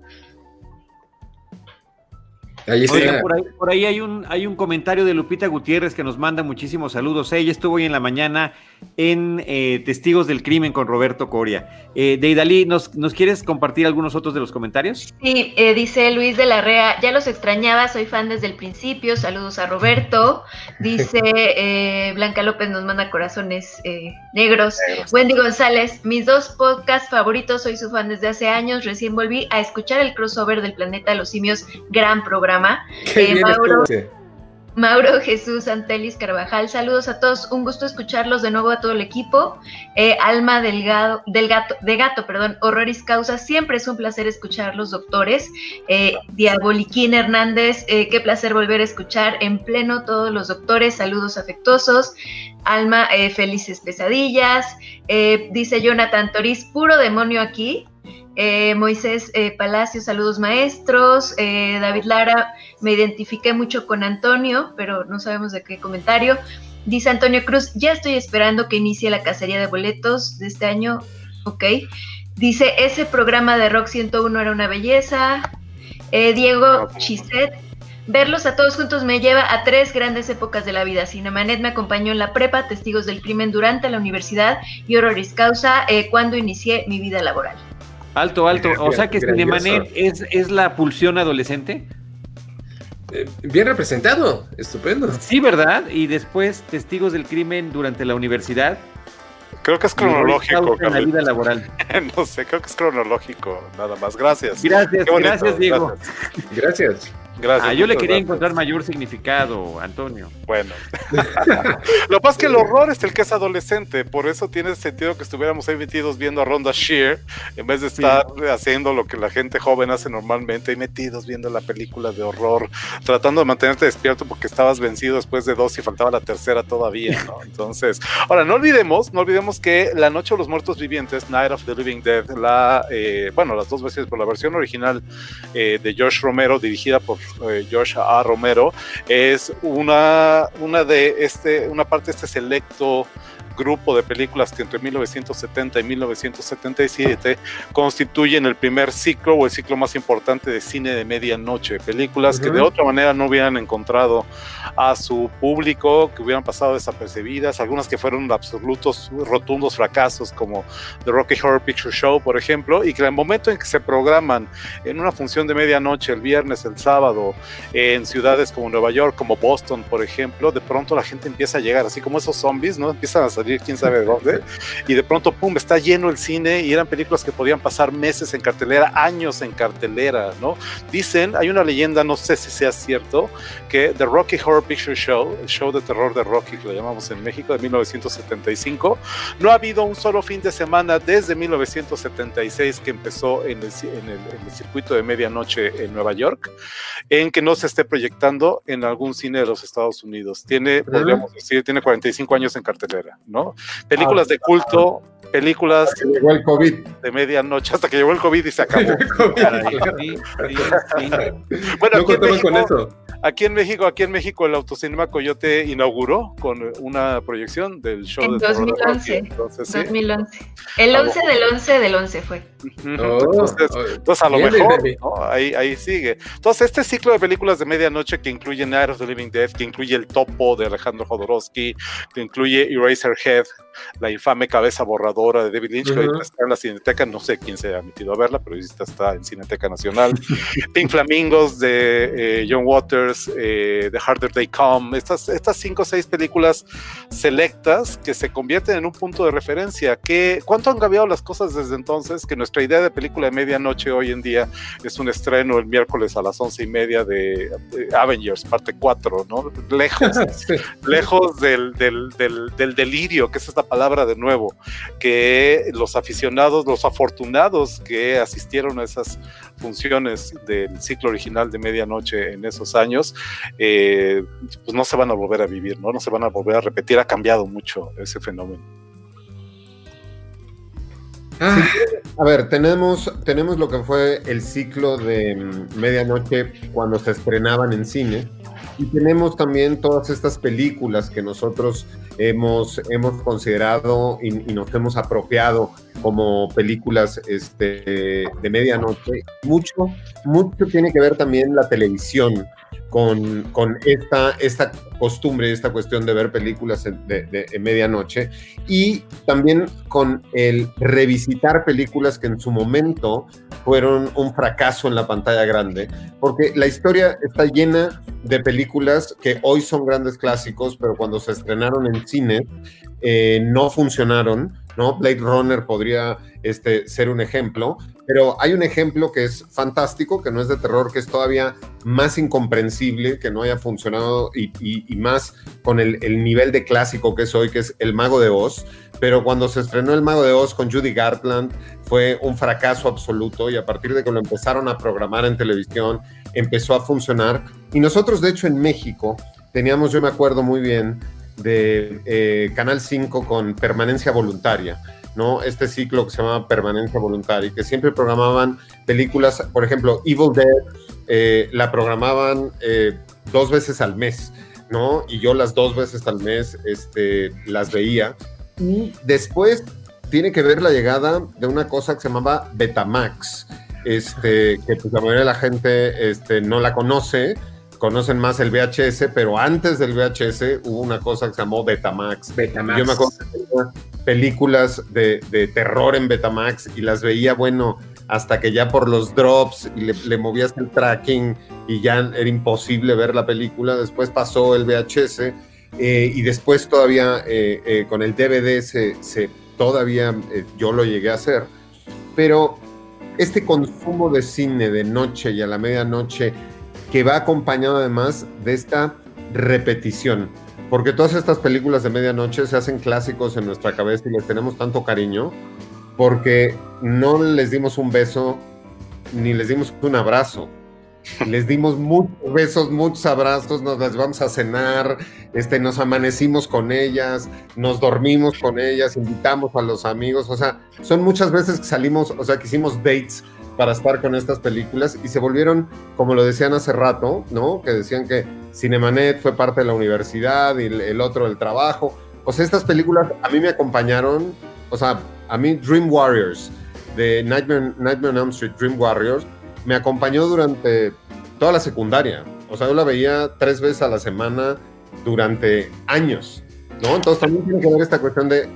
Por, ahí, hay un, hay un comentario de Lupita Gutiérrez que nos manda muchísimos saludos. Ella estuvo hoy en la mañana en eh, Testigos del Crimen con Roberto Coria. Eh, Deidali, ¿nos, ¿nos quieres compartir algunos otros de los comentarios? Sí, eh, dice Luis de la Rea, ya los extrañaba, soy fan desde el principio, saludos a Roberto. <laughs> Dice eh, Blanca López, nos manda corazones negros. Wendy González, mis dos podcasts favoritos, soy su fan desde hace años, recién volví a escuchar el crossover del Planeta de los Simios, gran programa. Mauro, Mauro Jesús Antelis Carvajal, saludos a todos, un gusto escucharlos de nuevo a todo el equipo. Eh, Alma Delgado, del gato, de gato, perdón, Horroris Causa, siempre es un placer escuchar los doctores. Eh, Diaboliquín Hernández, eh, qué placer volver a escuchar en pleno todos los doctores, saludos afectuosos. Alma, eh, felices pesadillas. dice Jonathan Toriz, puro demonio aquí. Eh, Moisés eh, Palacio, saludos maestros. Eh, David Lara, me identifiqué mucho con Antonio, pero no sabemos de qué comentario. Dice Antonio Cruz, ya estoy esperando que inicie la cacería de boletos de este año. Ok. Dice, ese programa de Rock 101 era una belleza. Diego Chiset, verlos a todos juntos me lleva a tres grandes épocas de la vida. Cinemanet me acompañó en la prepa, Testigos del Crimen durante la universidad y Horroris Causa cuando inicié mi vida laboral. Alto, alto. O sea que Cinemanet es, es la pulsión adolescente. Eh, bien representado, estupendo. Sí, ¿verdad? Y después Testigos del Crimen durante la universidad. Creo que es cronológico. En la vida laboral. <laughs> no sé, creo que es cronológico, nada más. Gracias. Gracias, gracias, Diego. gracias. Gracias. Ah, yo le quería encontrar mayor significado, Antonio. Bueno. <laughs> Lo que pasa es que el horror es el que es adolescente, por eso tiene sentido que estuviéramos ahí metidos viendo a Ronda Shear, en vez de estar haciendo lo que la gente joven hace normalmente, y metidos viendo la película de horror, tratando de mantenerte despierto porque estabas vencido después de dos y faltaba la tercera todavía, ¿no? <laughs> Entonces, ahora, no olvidemos, no olvidemos que La Noche de los Muertos Vivientes, Night of the Living Dead, la, eh, bueno, las dos versiones, pero la versión original eh, de George Romero, dirigida por eh, A. Romero, es una, una de este, una parte de este selecto grupo de películas que entre 1970 y 1977 constituyen el primer ciclo o el ciclo más importante de cine de medianoche. Películas que de otra manera no hubieran encontrado a su público, que hubieran pasado desapercibidas, algunas que fueron absolutos, rotundos fracasos, como The Rocky Horror Picture Show, por ejemplo, y que en el momento en que se programan en una función de medianoche, el viernes, el sábado, en ciudades como Nueva York, como Boston, por ejemplo, de pronto la gente empieza a llegar, así como esos zombies, ¿no? Empiezan a salir quién sabe dónde, y de pronto, pum, está lleno el cine y eran películas que podían pasar meses en cartelera, años en cartelera, ¿no? Dicen, hay una leyenda, no sé si sea cierto, que The Rocky Horror Picture Show, el show de terror de Rocky, que lo llamamos en México, de 1975, no ha habido un solo fin de semana desde 1976 que empezó en el, en el circuito de medianoche en Nueva York, en que no se esté proyectando en algún cine de los Estados Unidos. Tiene, podríamos decir, tiene 45 años en cartelera, ¿no? Películas de culto, películas de medianoche, hasta que llegó el COVID y se acabó. <laughs> bueno, aquí en, México, aquí en, México, aquí en México, el Autocinema Coyote inauguró con una proyección del show en de 2011. Entonces, 2011. El 11 del 11 del 11 fue. entonces, entonces, a lo mejor ahí, ahí sigue. Entonces, este ciclo de películas de medianoche que incluye Night of the Living Dead, que incluye El Topo de Alejandro Jodorowsky, que incluye Eraserhead la infame cabeza borradora de David Lynch, que está en la Cineteca, no sé quién se ha metido a verla, pero esta está en Cineteca Nacional. <laughs> Pink Flamingos de eh, John Waters, eh, The Harder They Come, estas, estas cinco o seis películas selectas que se convierten en un punto de referencia. ¿Qué, ¿Cuánto han cambiado las cosas desde entonces? Que nuestra idea de película de medianoche hoy en día es un estreno el miércoles a las once y media de, Avengers, parte 4, ¿no? Lejos, <laughs> lejos del, del, del, delirio, que es esta palabra de nuevo, que los aficionados, los afortunados que asistieron a esas funciones del ciclo original de medianoche en esos años, eh, pues no se van a volver a vivir, ¿no? No se van a volver a repetir, ha cambiado mucho ese fenómeno. Ah. a ver, tenemos, tenemos lo que fue el ciclo de mm, medianoche cuando se estrenaban en cine y tenemos también todas estas películas que nosotros hemos, hemos considerado y, nos hemos apropiado como películas este, de medianoche. Mucho, mucho tiene que ver también la televisión con, con esta, esta costumbre, esta cuestión de ver películas de, medianoche y también con el revisitar películas que en su momento fueron un fracaso en la pantalla grande, porque la historia está llena de películas que hoy son grandes clásicos, pero cuando se estrenaron en cine eh, no funcionaron, ¿no? Blade Runner podría este, ser un ejemplo, pero hay un ejemplo que es fantástico, que no es de terror, que es todavía más incomprensible, que no haya funcionado y, más con el, nivel de clásico que es hoy, que es El Mago de Oz. Pero cuando se estrenó El Mago de Oz con Judy Garland fue un fracaso absoluto y a partir de que lo empezaron a programar en televisión empezó a funcionar. Y nosotros, de hecho, en México teníamos, yo me acuerdo muy bien, de eh, Canal 5 con Permanencia Voluntaria ¿no? Este ciclo que se llama Permanencia Voluntaria y que siempre programaban películas, por ejemplo, Evil Dead, eh, la programaban eh, dos veces al mes, ¿no? Y yo las dos veces al mes este, las veía. Y después tiene que ver la llegada de una cosa que se llamaba Betamax, este, que pues, la mayoría de la gente este, no la conoce, conocen más el VHS, pero antes del VHS hubo una cosa que se llamó Betamax. Betamax. Yo me acuerdo que tenía películas de, terror en Betamax y las veía, bueno, hasta que ya por los drops y le, movías el tracking y ya era imposible ver la película. Después pasó el VHS eh, y después todavía eh, eh, con el DVD se, se todavía yo lo llegué a hacer. Pero este consumo de cine de noche y a la medianoche que va acompañado además de esta repetición. Porque todas estas películas de medianoche se hacen clásicos en nuestra cabeza y les tenemos tanto cariño porque no les dimos un beso ni les dimos un abrazo. Les dimos muchos besos, muchos abrazos, nos las vamos a cenar, este, nos amanecimos con ellas, nos dormimos con ellas, invitamos a los amigos, o sea, son muchas veces que salimos, o sea, que hicimos dates para estar con estas películas y se volvieron, como lo decían hace rato, ¿no? Que decían que Cinemanet fue parte de la universidad y el, otro del trabajo. O sea, estas películas a mí me acompañaron, o sea, a mí Dream Warriors, de Nightmare, Nightmare on Elm Street, Dream Warriors, me acompañó durante toda la secundaria. O sea, yo la veía tres veces a la semana durante años, ¿no? Entonces también tiene que ver esta cuestión de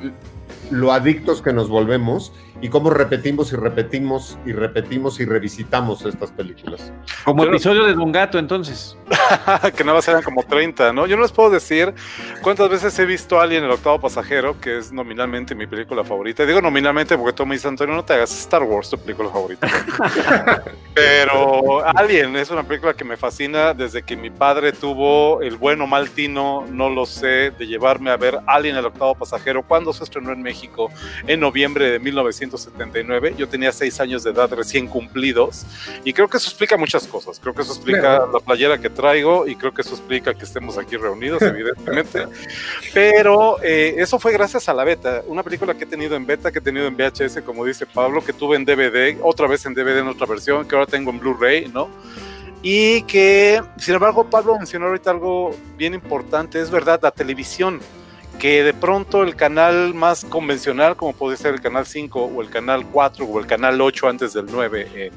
lo adictos que nos volvemos y cómo repetimos y repetimos y repetimos y revisitamos estas películas. Como episodio de Don Gato, entonces. <laughs> que nada más eran como 30, ¿no? Yo no les puedo decir cuántas veces he visto a alguien el octavo pasajero, que es nominalmente mi película favorita. digo nominalmente porque tú me dices, Antonio, no te hagas Star Wars tu película favorita. <laughs> Pero Alien es una película que me fascina desde que mi padre tuvo el bueno mal tino, no lo sé, de llevarme a ver Alien el octavo pasajero cuando se estrenó en México en noviembre de 1979. Yo tenía seis años de edad recién cumplidos y creo que eso explica muchas cosas. Creo que eso explica la playera que traigo y creo que eso explica que estemos aquí reunidos, evidentemente. <laughs> Pero eh, eso fue gracias a la beta, una película que he tenido en beta, que he tenido en VHS, como dice Pablo, que tuve en DVD, otra vez en DVD en otra versión, que ahora tengo en Blu-ray, ¿no? Y que, sin embargo, Pablo mencionó ahorita algo bien importante, es verdad, la televisión que de pronto el canal más convencional, como puede ser el canal 5 o el canal 4 o el canal 8 antes del 9 en,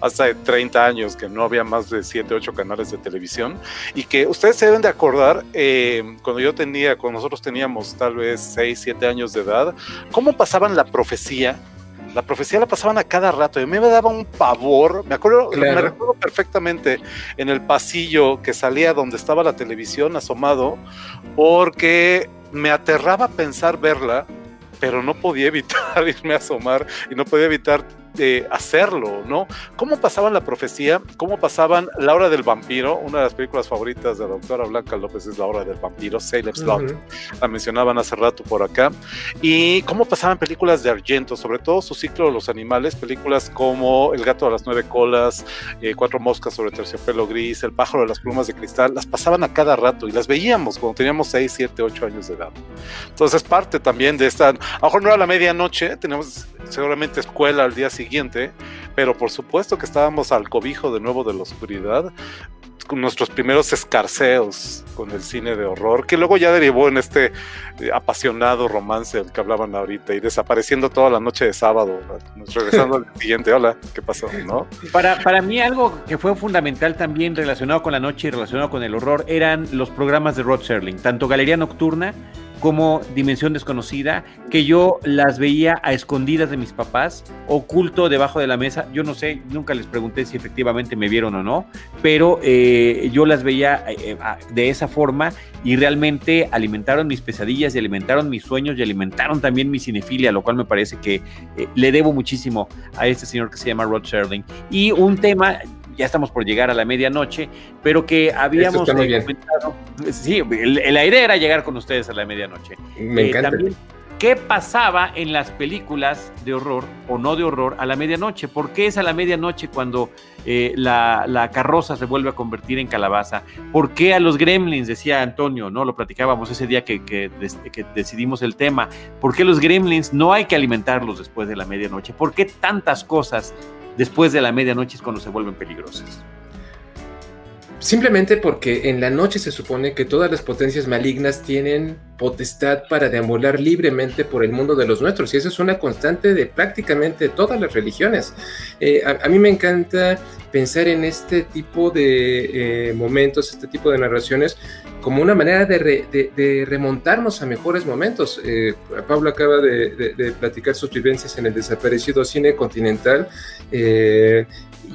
hace 30 años que no había más de 7, 8 canales de televisión y que ustedes se deben de acordar eh, cuando yo tenía, cuando nosotros teníamos tal vez 6, 7 años de edad, cómo pasaban la profecía la profecía la pasaban a cada rato y a mí me daba un pavor. Me acuerdo, me recuerdo perfectamente en el pasillo que salía donde estaba la televisión asomado, porque me aterraba pensar verla, pero no podía <laughs> evitar irme a asomar y no podía evitar hacerlo, ¿no? ¿Cómo pasaban la profecía? ¿Cómo pasaban La Hora del Vampiro? Una de las películas favoritas de la doctora Blanca López es La Hora del Vampiro, Salem Slot. La mencionaban hace rato por acá. Y cómo pasaban películas de Argento, sobre todo su ciclo de los animales, películas como El gato de las nueve colas, eh, Cuatro moscas sobre terciopelo gris, El pájaro de las plumas de cristal, las pasaban a cada rato y las veíamos cuando teníamos 6, 7, 8 años de edad. Entonces, parte también de esta, a lo mejor no era la medianoche, tenemos seguramente escuela al día siguiente, pero por supuesto que estábamos al cobijo de nuevo de la oscuridad, con nuestros primeros escarceos con el cine de horror, que luego ya derivó en este eh, apasionado romance del que hablaban ahorita y desapareciendo toda la noche de sábado, regresando al <laughs> siguiente, hola, ¿qué pasó? ¿No? Para, para mí algo que fue fundamental también relacionado con la noche y relacionado con el horror eran los programas de Rod Serling, tanto Galería Nocturna, como Dimensión Desconocida, que yo las veía a escondidas de mis papás, oculto debajo de la mesa. Yo no sé, nunca les pregunté si efectivamente me vieron o no, pero eh, yo las veía eh, de esa forma y realmente alimentaron mis pesadillas y alimentaron mis sueños y alimentaron también mi cinefilia, lo cual me parece que eh, le debo muchísimo a este señor que se llama Rod Serling. Y un tema, ya estamos por llegar a la medianoche, pero que habíamos eh, comentado. Sí, el, aire era llegar con ustedes a la medianoche. Me eh, encanta. ¿Qué pasaba en las películas de horror o no de horror a la medianoche? ¿Por qué es a la medianoche cuando eh, la, carroza se vuelve a convertir en calabaza? ¿Por qué a los gremlins, decía Antonio, no lo platicábamos ese día que, que, que decidimos el tema? ¿Por qué los gremlins no hay que alimentarlos después de la medianoche? ¿Por qué tantas cosas después de la medianoche es cuando se vuelven peligrosas. Simplemente porque en la noche se supone que todas las potencias malignas tienen potestad para deambular libremente por el mundo de los nuestros y eso es una constante de prácticamente todas las religiones. Eh, a, mí me encanta pensar en este tipo de eh, momentos, este tipo de narraciones como una manera de, remontarnos a mejores momentos. Eh, Pablo acaba de, platicar sus vivencias en el desaparecido cine continental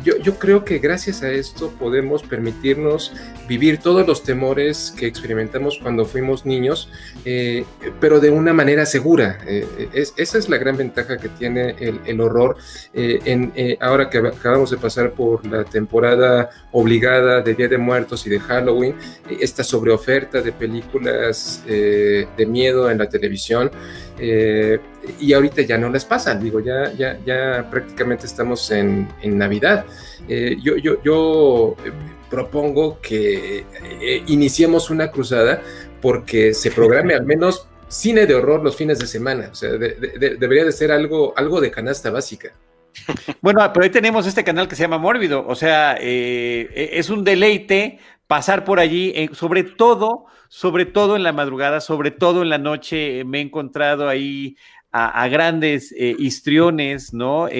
yo, creo que gracias a esto podemos permitirnos vivir todos los temores que experimentamos cuando fuimos niños, eh, pero de una manera segura. Eh, esa es la gran ventaja que tiene el, horror. Eh, en, ahora que acabamos de pasar por la temporada obligada de Día de Muertos y de Halloween, esta sobreoferta de películas de miedo en la televisión, y ahorita ya no les pasan, digo, ya, ya, ya prácticamente estamos en, en Navidad. Eh, yo, yo, yo eh, propongo que eh, iniciemos una cruzada porque se programe al menos cine de horror los fines de semana. O sea, debería de ser algo, algo de canasta básica. Bueno, pero hoy tenemos este canal que se llama Mórbido. O sea, es un deleite pasar por allí, sobre todo, sobre todo en la madrugada, sobre todo en la noche. Me he encontrado ahí a, grandes eh, histriones, ¿no? Eh,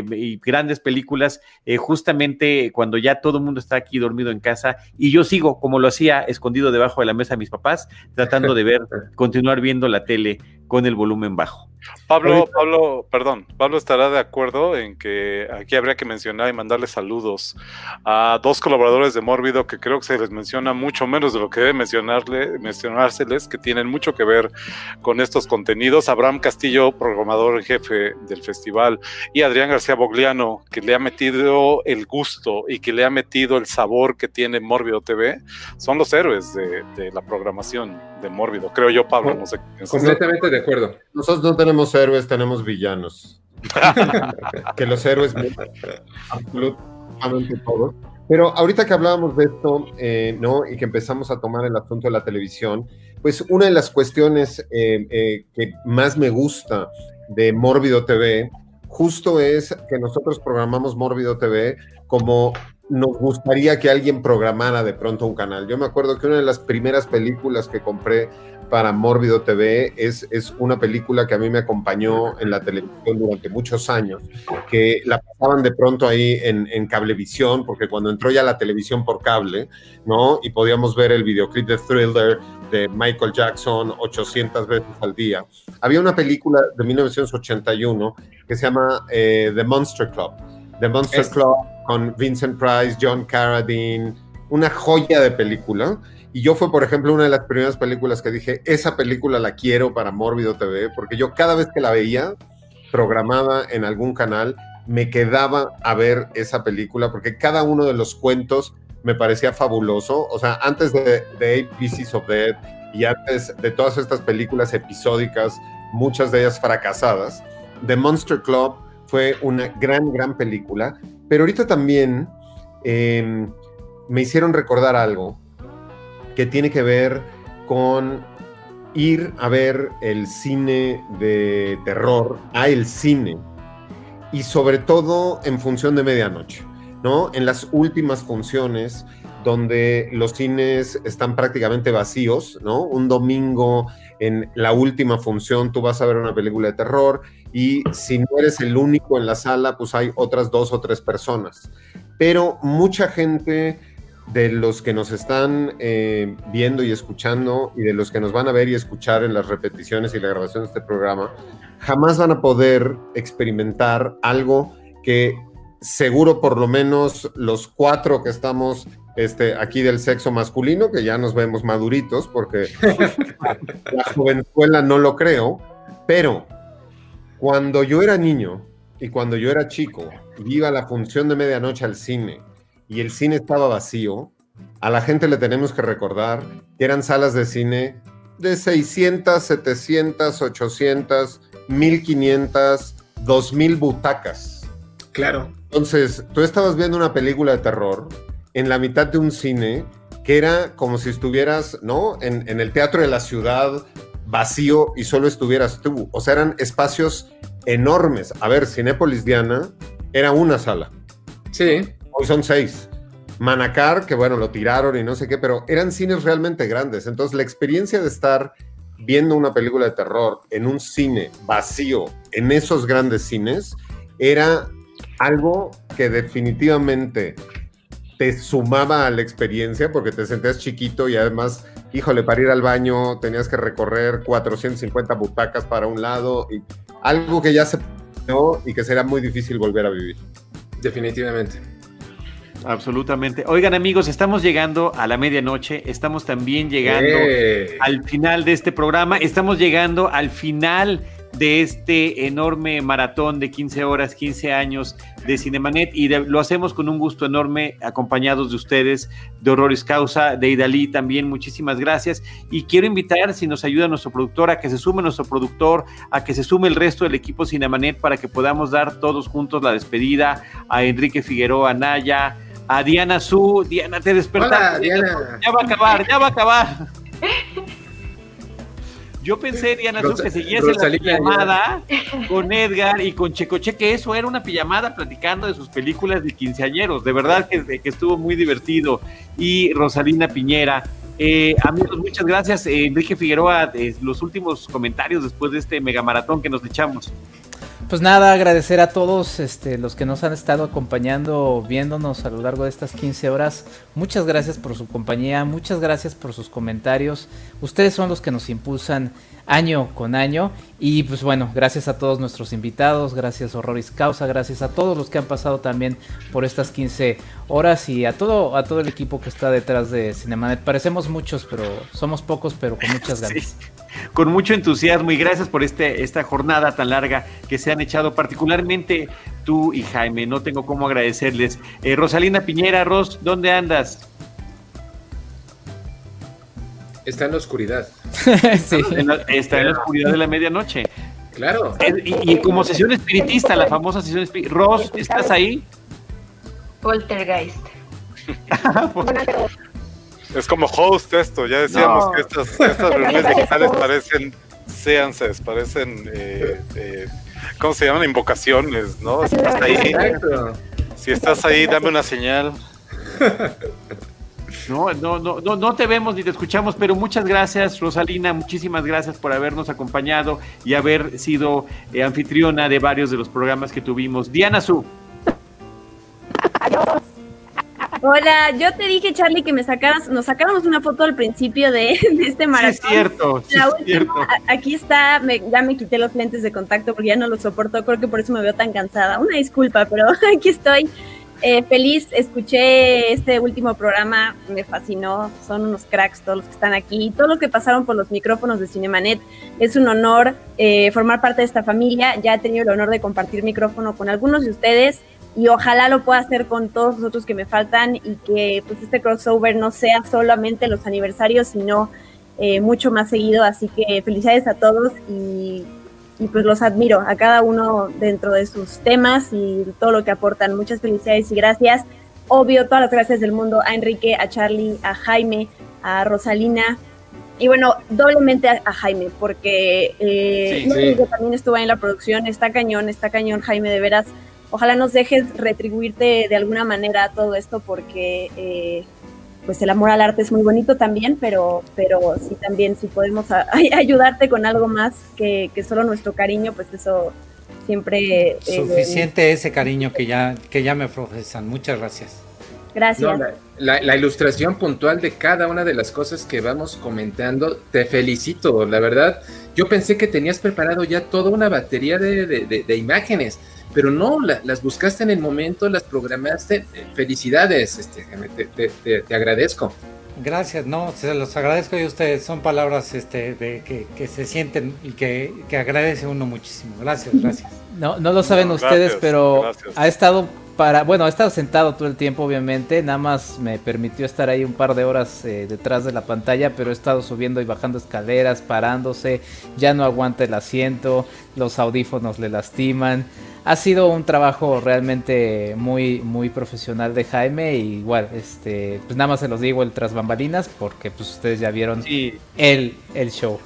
eh, y grandes películas, justamente cuando ya todo el mundo está aquí dormido en casa y yo sigo, como lo hacía, escondido debajo de la mesa de mis papás, tratando de ver, <laughs> continuar viendo la tele con el volumen bajo. Pablo, Pablo, perdón, Pablo estará de acuerdo en que aquí habría que mencionar y mandarle saludos a dos colaboradores de Mórbido que creo que se les menciona mucho menos de lo que debe mencionarle, mencionárseles, que tienen mucho que ver con estos contenidos. Abraham Castillo, programador en jefe del festival, y Adrián García Bogliano, que le ha metido el gusto y que le ha metido el sabor que tiene Mórbido TV, son los héroes de, la programación de Mórbido, creo yo, Pablo. No sé Completamente de acuerdo. Nosotros no tenemos héroes, tenemos villanos. <laughs> que los héroes absolutamente todos. Pero ahorita que hablábamos de esto, eh, ¿no? Y que empezamos a tomar el asunto de la televisión, pues una de las cuestiones eh, eh, que más me gusta de Mórbido TV, justo es que nosotros programamos Mórbido TV como nos gustaría que alguien programara de pronto un canal. Yo me acuerdo que una de las primeras películas que compré para Mórbido TV es, es una película que a mí me acompañó en la televisión durante muchos años, que la pasaban de pronto ahí en, en cablevisión, porque cuando entró ya la televisión por cable, ¿no? Y podíamos ver el videoclip de Thriller de Michael Jackson 800 veces al día. Había una película de 1981 que se llama eh, The Monster Club. The Monster Es- Club con Vincent Price, John Carradine, una joya de película. Y yo fue, por ejemplo, una de las primeras películas que dije, esa película la quiero para Mórbido TV, porque yo cada vez que la veía programada en algún canal, me quedaba a ver esa película, porque cada uno de los cuentos me parecía fabuloso. O sea, antes de, de Eight Pieces of Dead y antes de todas estas películas episódicas, muchas de ellas fracasadas, The Monster Club fue una gran, gran película. Pero ahorita también eh, me hicieron recordar algo que tiene que ver con ir a ver el cine de terror, a el cine, y sobre todo en función de medianoche, ¿no? En las últimas funciones donde los cines están prácticamente vacíos, ¿no? Un domingo en la última función tú vas a ver una película de terror y si no eres el único en la sala, pues hay otras dos o tres personas. Pero mucha gente de los que nos están eh, viendo y escuchando y de los que nos van a ver y escuchar en las repeticiones y la grabación de este programa, jamás van a poder experimentar algo que seguro por lo menos los cuatro que estamos este, aquí del sexo masculino, que ya nos vemos maduritos, porque <laughs> la jovenzuela no lo creo, pero cuando yo era niño y cuando yo era chico, iba a la función de medianoche al cine y el cine estaba vacío, a la gente le tenemos que recordar que eran salas de cine de 600, 700, 800, 1500, 2000 butacas. Claro. Entonces, tú estabas viendo una película de terror en la mitad de un cine que era como si estuvieras, ¿no? En, en el teatro de la ciudad, vacío y solo estuvieras tú. O sea, eran espacios enormes. A ver, Cinépolis Diana era una sala. Sí. Hoy son seis. Manacar, que bueno, lo tiraron y no sé qué, pero eran cines realmente grandes. Entonces, la experiencia de estar viendo una película de terror en un cine vacío, en esos grandes cines, era algo que definitivamente te sumaba a la experiencia porque te sentías chiquito y además, híjole, para ir al baño tenías que recorrer 450 butacas para un lado y algo que ya se y que será muy difícil volver a vivir. Definitivamente. Absolutamente. Oigan amigos, estamos llegando a la medianoche, estamos también llegando Eh, al final de este programa, estamos llegando al final de este enorme maratón de 15 horas, 15 años de Cinemanet y de- lo hacemos con un gusto enorme acompañados de ustedes, de Horroris Causa, de Idalí también, muchísimas gracias y quiero invitar, si nos ayuda nuestro productor, a que se sume nuestro productor, a que se sume el resto del equipo Cinemanet para que podamos dar todos juntos la despedida a Enrique Figueroa Naya, a Diana Su, Diana, te despertaste. Hola, Diana. Ya va a acabar, ya va a acabar. <laughs> Yo pensé, Diana, que seguías en la ya. pijamada con Edgar y con Checoche, que eso era una pijamada platicando de sus películas de quinceañeros. De verdad que, que estuvo muy divertido. Y Rosalina Piñera. Eh, amigos, muchas gracias. Eh, Enrique Figueroa, eh, los últimos comentarios después de este megamaratón que nos echamos. Pues nada, agradecer a todos este, los que nos han estado acompañando, viéndonos a lo largo de estas 15 horas. Muchas gracias por su compañía, muchas gracias por sus comentarios. Ustedes son los que nos impulsan año con año. Y pues bueno, gracias a todos nuestros invitados, gracias Horroris Causa, gracias a todos los que han pasado también por estas 15 horas y a todo, a todo el equipo que está detrás de Cinemanet. Parecemos muchos, pero somos pocos, pero con muchas <laughs> ganas. Sí, con mucho entusiasmo y gracias por este, esta jornada tan larga que se han echado, particularmente tú y Jaime. No tengo cómo agradecerles. Eh, Rosalina Piñera, Ros, ¿dónde andas? Está en la oscuridad. <laughs> sí. En la- está en la oscuridad de la medianoche. Claro. Eh, Y, y como sesión espiritista, la famosa sesión espiritista. Ros, ¿estás ahí? Poltergeist. <laughs> Es como host esto, ya decíamos No. que estas, estas reuniones <laughs> digitales parecen seances, parecen, eh, eh, ¿cómo se llaman? Invocaciones, ¿no? Si estás ahí, si estás ahí, dame una señal. <laughs> No, no, no, no, no te vemos ni te escuchamos, pero muchas gracias, Rosalina, muchísimas gracias por habernos acompañado y haber sido eh, anfitriona de varios de los programas que tuvimos. Diana Su. Hola, yo te dije, Charlie, que me sacaras, nos sacáramos una foto al principio de, este maratón. Sí, es cierto, sí, La es última, cierto. a- aquí está, me- ya me quité los lentes de contacto porque ya no los soporto, creo que por eso me veo tan cansada. Una disculpa, pero <laughs> aquí estoy. Eh, feliz, escuché este último programa, me fascinó, son unos cracks todos los que están aquí, todos los que pasaron por los micrófonos de Cinemanet. Es un honor eh, formar parte de esta familia, ya he tenido el honor de compartir micrófono con algunos de ustedes y ojalá lo pueda hacer con todos los otros que me faltan y que pues este crossover no sea solamente los aniversarios, sino eh, mucho más seguido. Así que felicidades a todos y, y, pues los admiro a cada uno dentro de sus temas y todo lo que aportan. Muchas felicidades y gracias. Obvio, todas las gracias del mundo a Enrique, a Charlie, a Jaime, a Rosalina. Y bueno, doblemente a, a Jaime, porque eh, Sí, no sí. también estuvo ahí en la producción, está cañón, está cañón, Jaime, de veras ojalá nos dejes retribuirte de alguna manera todo esto porque eh, pues el amor al arte es muy bonito también, pero, pero sí también si podemos a- <laughs> ayudarte con algo más que, que solo nuestro cariño, pues eso siempre... eh, Suficiente ese cariño que ya, que ya me profesan. Muchas gracias. gracias. No, la, la- la ilustración puntual de cada una de las cosas que vamos comentando, te felicito, la verdad. Yo pensé que tenías preparado ya toda una batería de, de- de- de imágenes, pero no, la- las buscaste en el momento, las programaste. Felicidades, este, te, te- te- te agradezco. Gracias, no, se los agradezco a ustedes. Son palabras este, de, que, que se sienten y que, que agradece uno muchísimo. Gracias, gracias. No, no lo saben No, ustedes, gracias, pero gracias. ha estado para, bueno, ha estado sentado todo el tiempo, obviamente, nada más me permitió estar ahí un par de horas eh, detrás de la pantalla, pero he estado subiendo y bajando escaleras, parándose, ya no aguanta el asiento, los audífonos le lastiman. Ha sido un trabajo realmente muy, muy profesional de Jaime y igual, este, pues nada más se los digo el tras bambalinas porque pues ustedes ya vieron Sí. el, el show.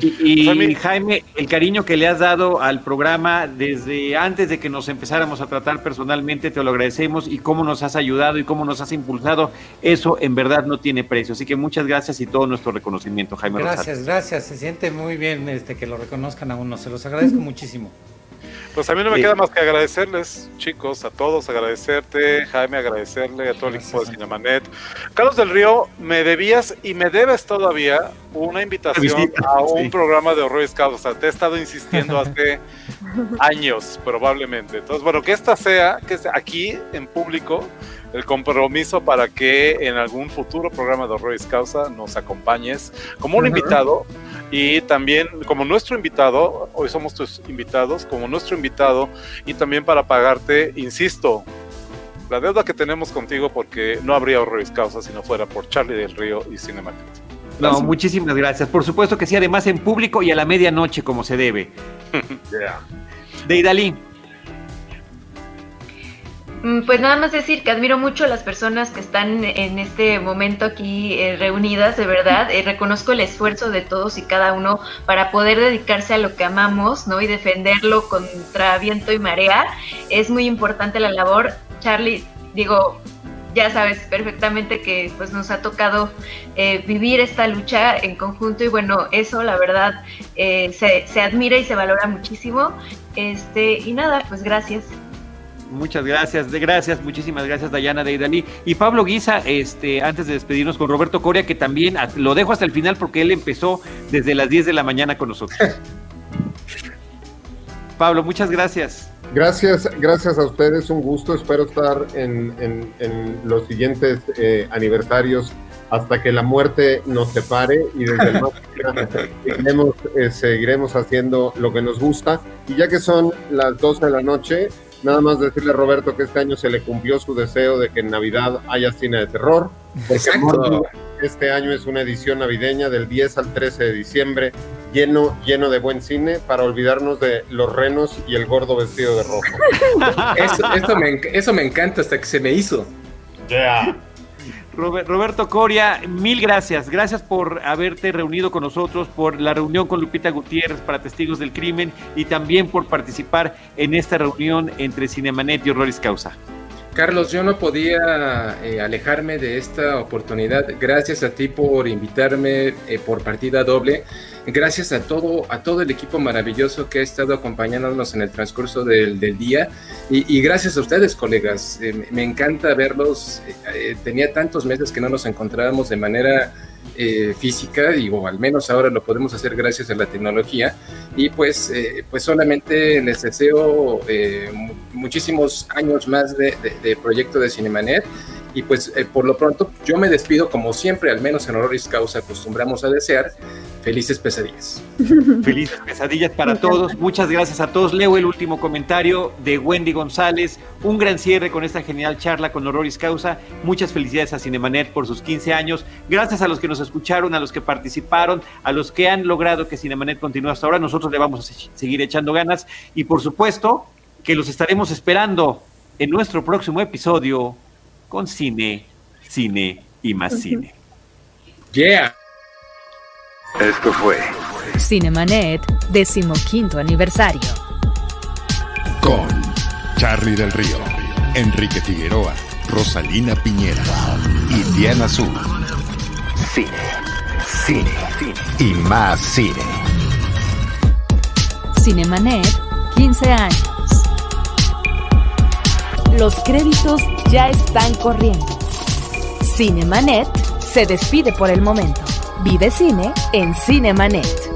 Y, <laughs> Jaime, el cariño que le has dado al programa desde antes de que nos empezáramos a tratar personalmente, te lo agradecemos y cómo nos has ayudado y cómo nos has impulsado, eso en verdad no tiene precio. Así que muchas gracias y todo nuestro reconocimiento, Jaime Gracias, Rosales. gracias. Se siente muy bien este, que lo reconozcan a uno. Se los agradezco muchísimo. <laughs> Pues a mí no me Sí. queda más que agradecerles, chicos, a todos, agradecerte, Jaime, agradecerle a todo el equipo de. Cinemanet. Carlos del Río, me debías y me debes todavía una invitación Visita, a un sí. programa de horrores causa. Te he estado insistiendo <laughs> hace años, probablemente. Entonces, bueno, que esta sea, que sea aquí en público, el compromiso para que en algún futuro programa de horrores causa nos acompañes como un Ujú. invitado y también como nuestro invitado, hoy somos tus invitados, como nuestro invitado y también para pagarte, insisto, la deuda que tenemos contigo porque no habría horrores causa si no fuera por Charlie del Río y Cinematic. No, muchísimas gracias. Por supuesto que sí, además en público y a la medianoche como se debe. <laughs> Deidali, Mm, Pues nada más decir que admiro mucho a las personas que están en este momento aquí eh, reunidas, de verdad. Eh, reconozco el esfuerzo de todos y cada uno para poder dedicarse a lo que amamos, ¿no? Y defenderlo contra viento y marea. Es muy importante la labor. Charlie, digo, ya sabes perfectamente que pues nos ha tocado eh, vivir esta lucha en conjunto y bueno, eso la verdad eh, se, se admira y se valora muchísimo. Este, y nada, pues gracias. Muchas gracias, gracias, muchísimas gracias Dayana Deidali. Y Pablo Guisa, este, antes de despedirnos con Roberto Coria, que también lo dejo hasta el final porque él empezó desde las 10 de la mañana con nosotros. <laughs> Pablo, muchas gracias. Gracias, gracias a ustedes, un gusto. Espero estar en, en- en los siguientes eh, aniversarios hasta que la muerte nos separe y desde el más <laughs> seguiremos, eh, seguiremos haciendo lo que nos gusta. Y ya que son las 12 de la noche, nada más decirle a Roberto que este año se le cumplió su deseo de que en Navidad haya cine de terror. Porque este año es una edición navideña del 10 al 13 de diciembre, lleno, lleno de buen cine para olvidarnos de los renos y el gordo vestido de rojo. <laughs> Eso, me, eso me encanta hasta que se me hizo. Robe- Roberto Coria, mil gracias. Gracias por haberte reunido con nosotros, por la reunión con Lupita Gutiérrez para Testigos del Crimen y también por participar en esta reunión entre Cinemanet y Horroris Causa. Carlos, yo no podía eh, alejarme de esta oportunidad. Gracias a ti por invitarme eh, por partida doble. Gracias a todo, a todo el equipo maravilloso que ha estado acompañándonos en el transcurso del, día. Y, gracias a ustedes, colegas. Eh, me encanta verlos. tenía tantos meses que no nos encontrábamos de manera eh, física, digo, al menos ahora lo podemos hacer gracias a la tecnología. Y pues, eh, pues solamente les deseo eh, muchísimos años más de, de, proyecto de Cinemanet. Y pues por lo pronto yo me despido como siempre, al menos en Honoris Causa acostumbramos a desear, Felices pesadillas. <laughs> Felices pesadillas para todos. Muchas gracias a todos. Leo el último comentario de Wendy González. Un gran cierre con esta genial charla con Hororis Causa. Muchas felicidades a Cinemanet por sus 15 años. Gracias a los que nos escucharon, a los que participaron, a los que han logrado que Cinemanet continúe hasta ahora. Nosotros le vamos a seguir echando ganas y por supuesto que los estaremos esperando en nuestro próximo episodio con cine, cine y más cine. Yeah. Esto fue Cinemanet, decimoquinto aniversario. Con Charlie del Río, Enrique Figueroa, Rosalina Piñera y Diana Azul. Cine, cine, cine y más cine. Cinemanet, 15 años. Los créditos ya están corriendo. Cinemanet se despide por el momento. Vive cine en Cinemanet.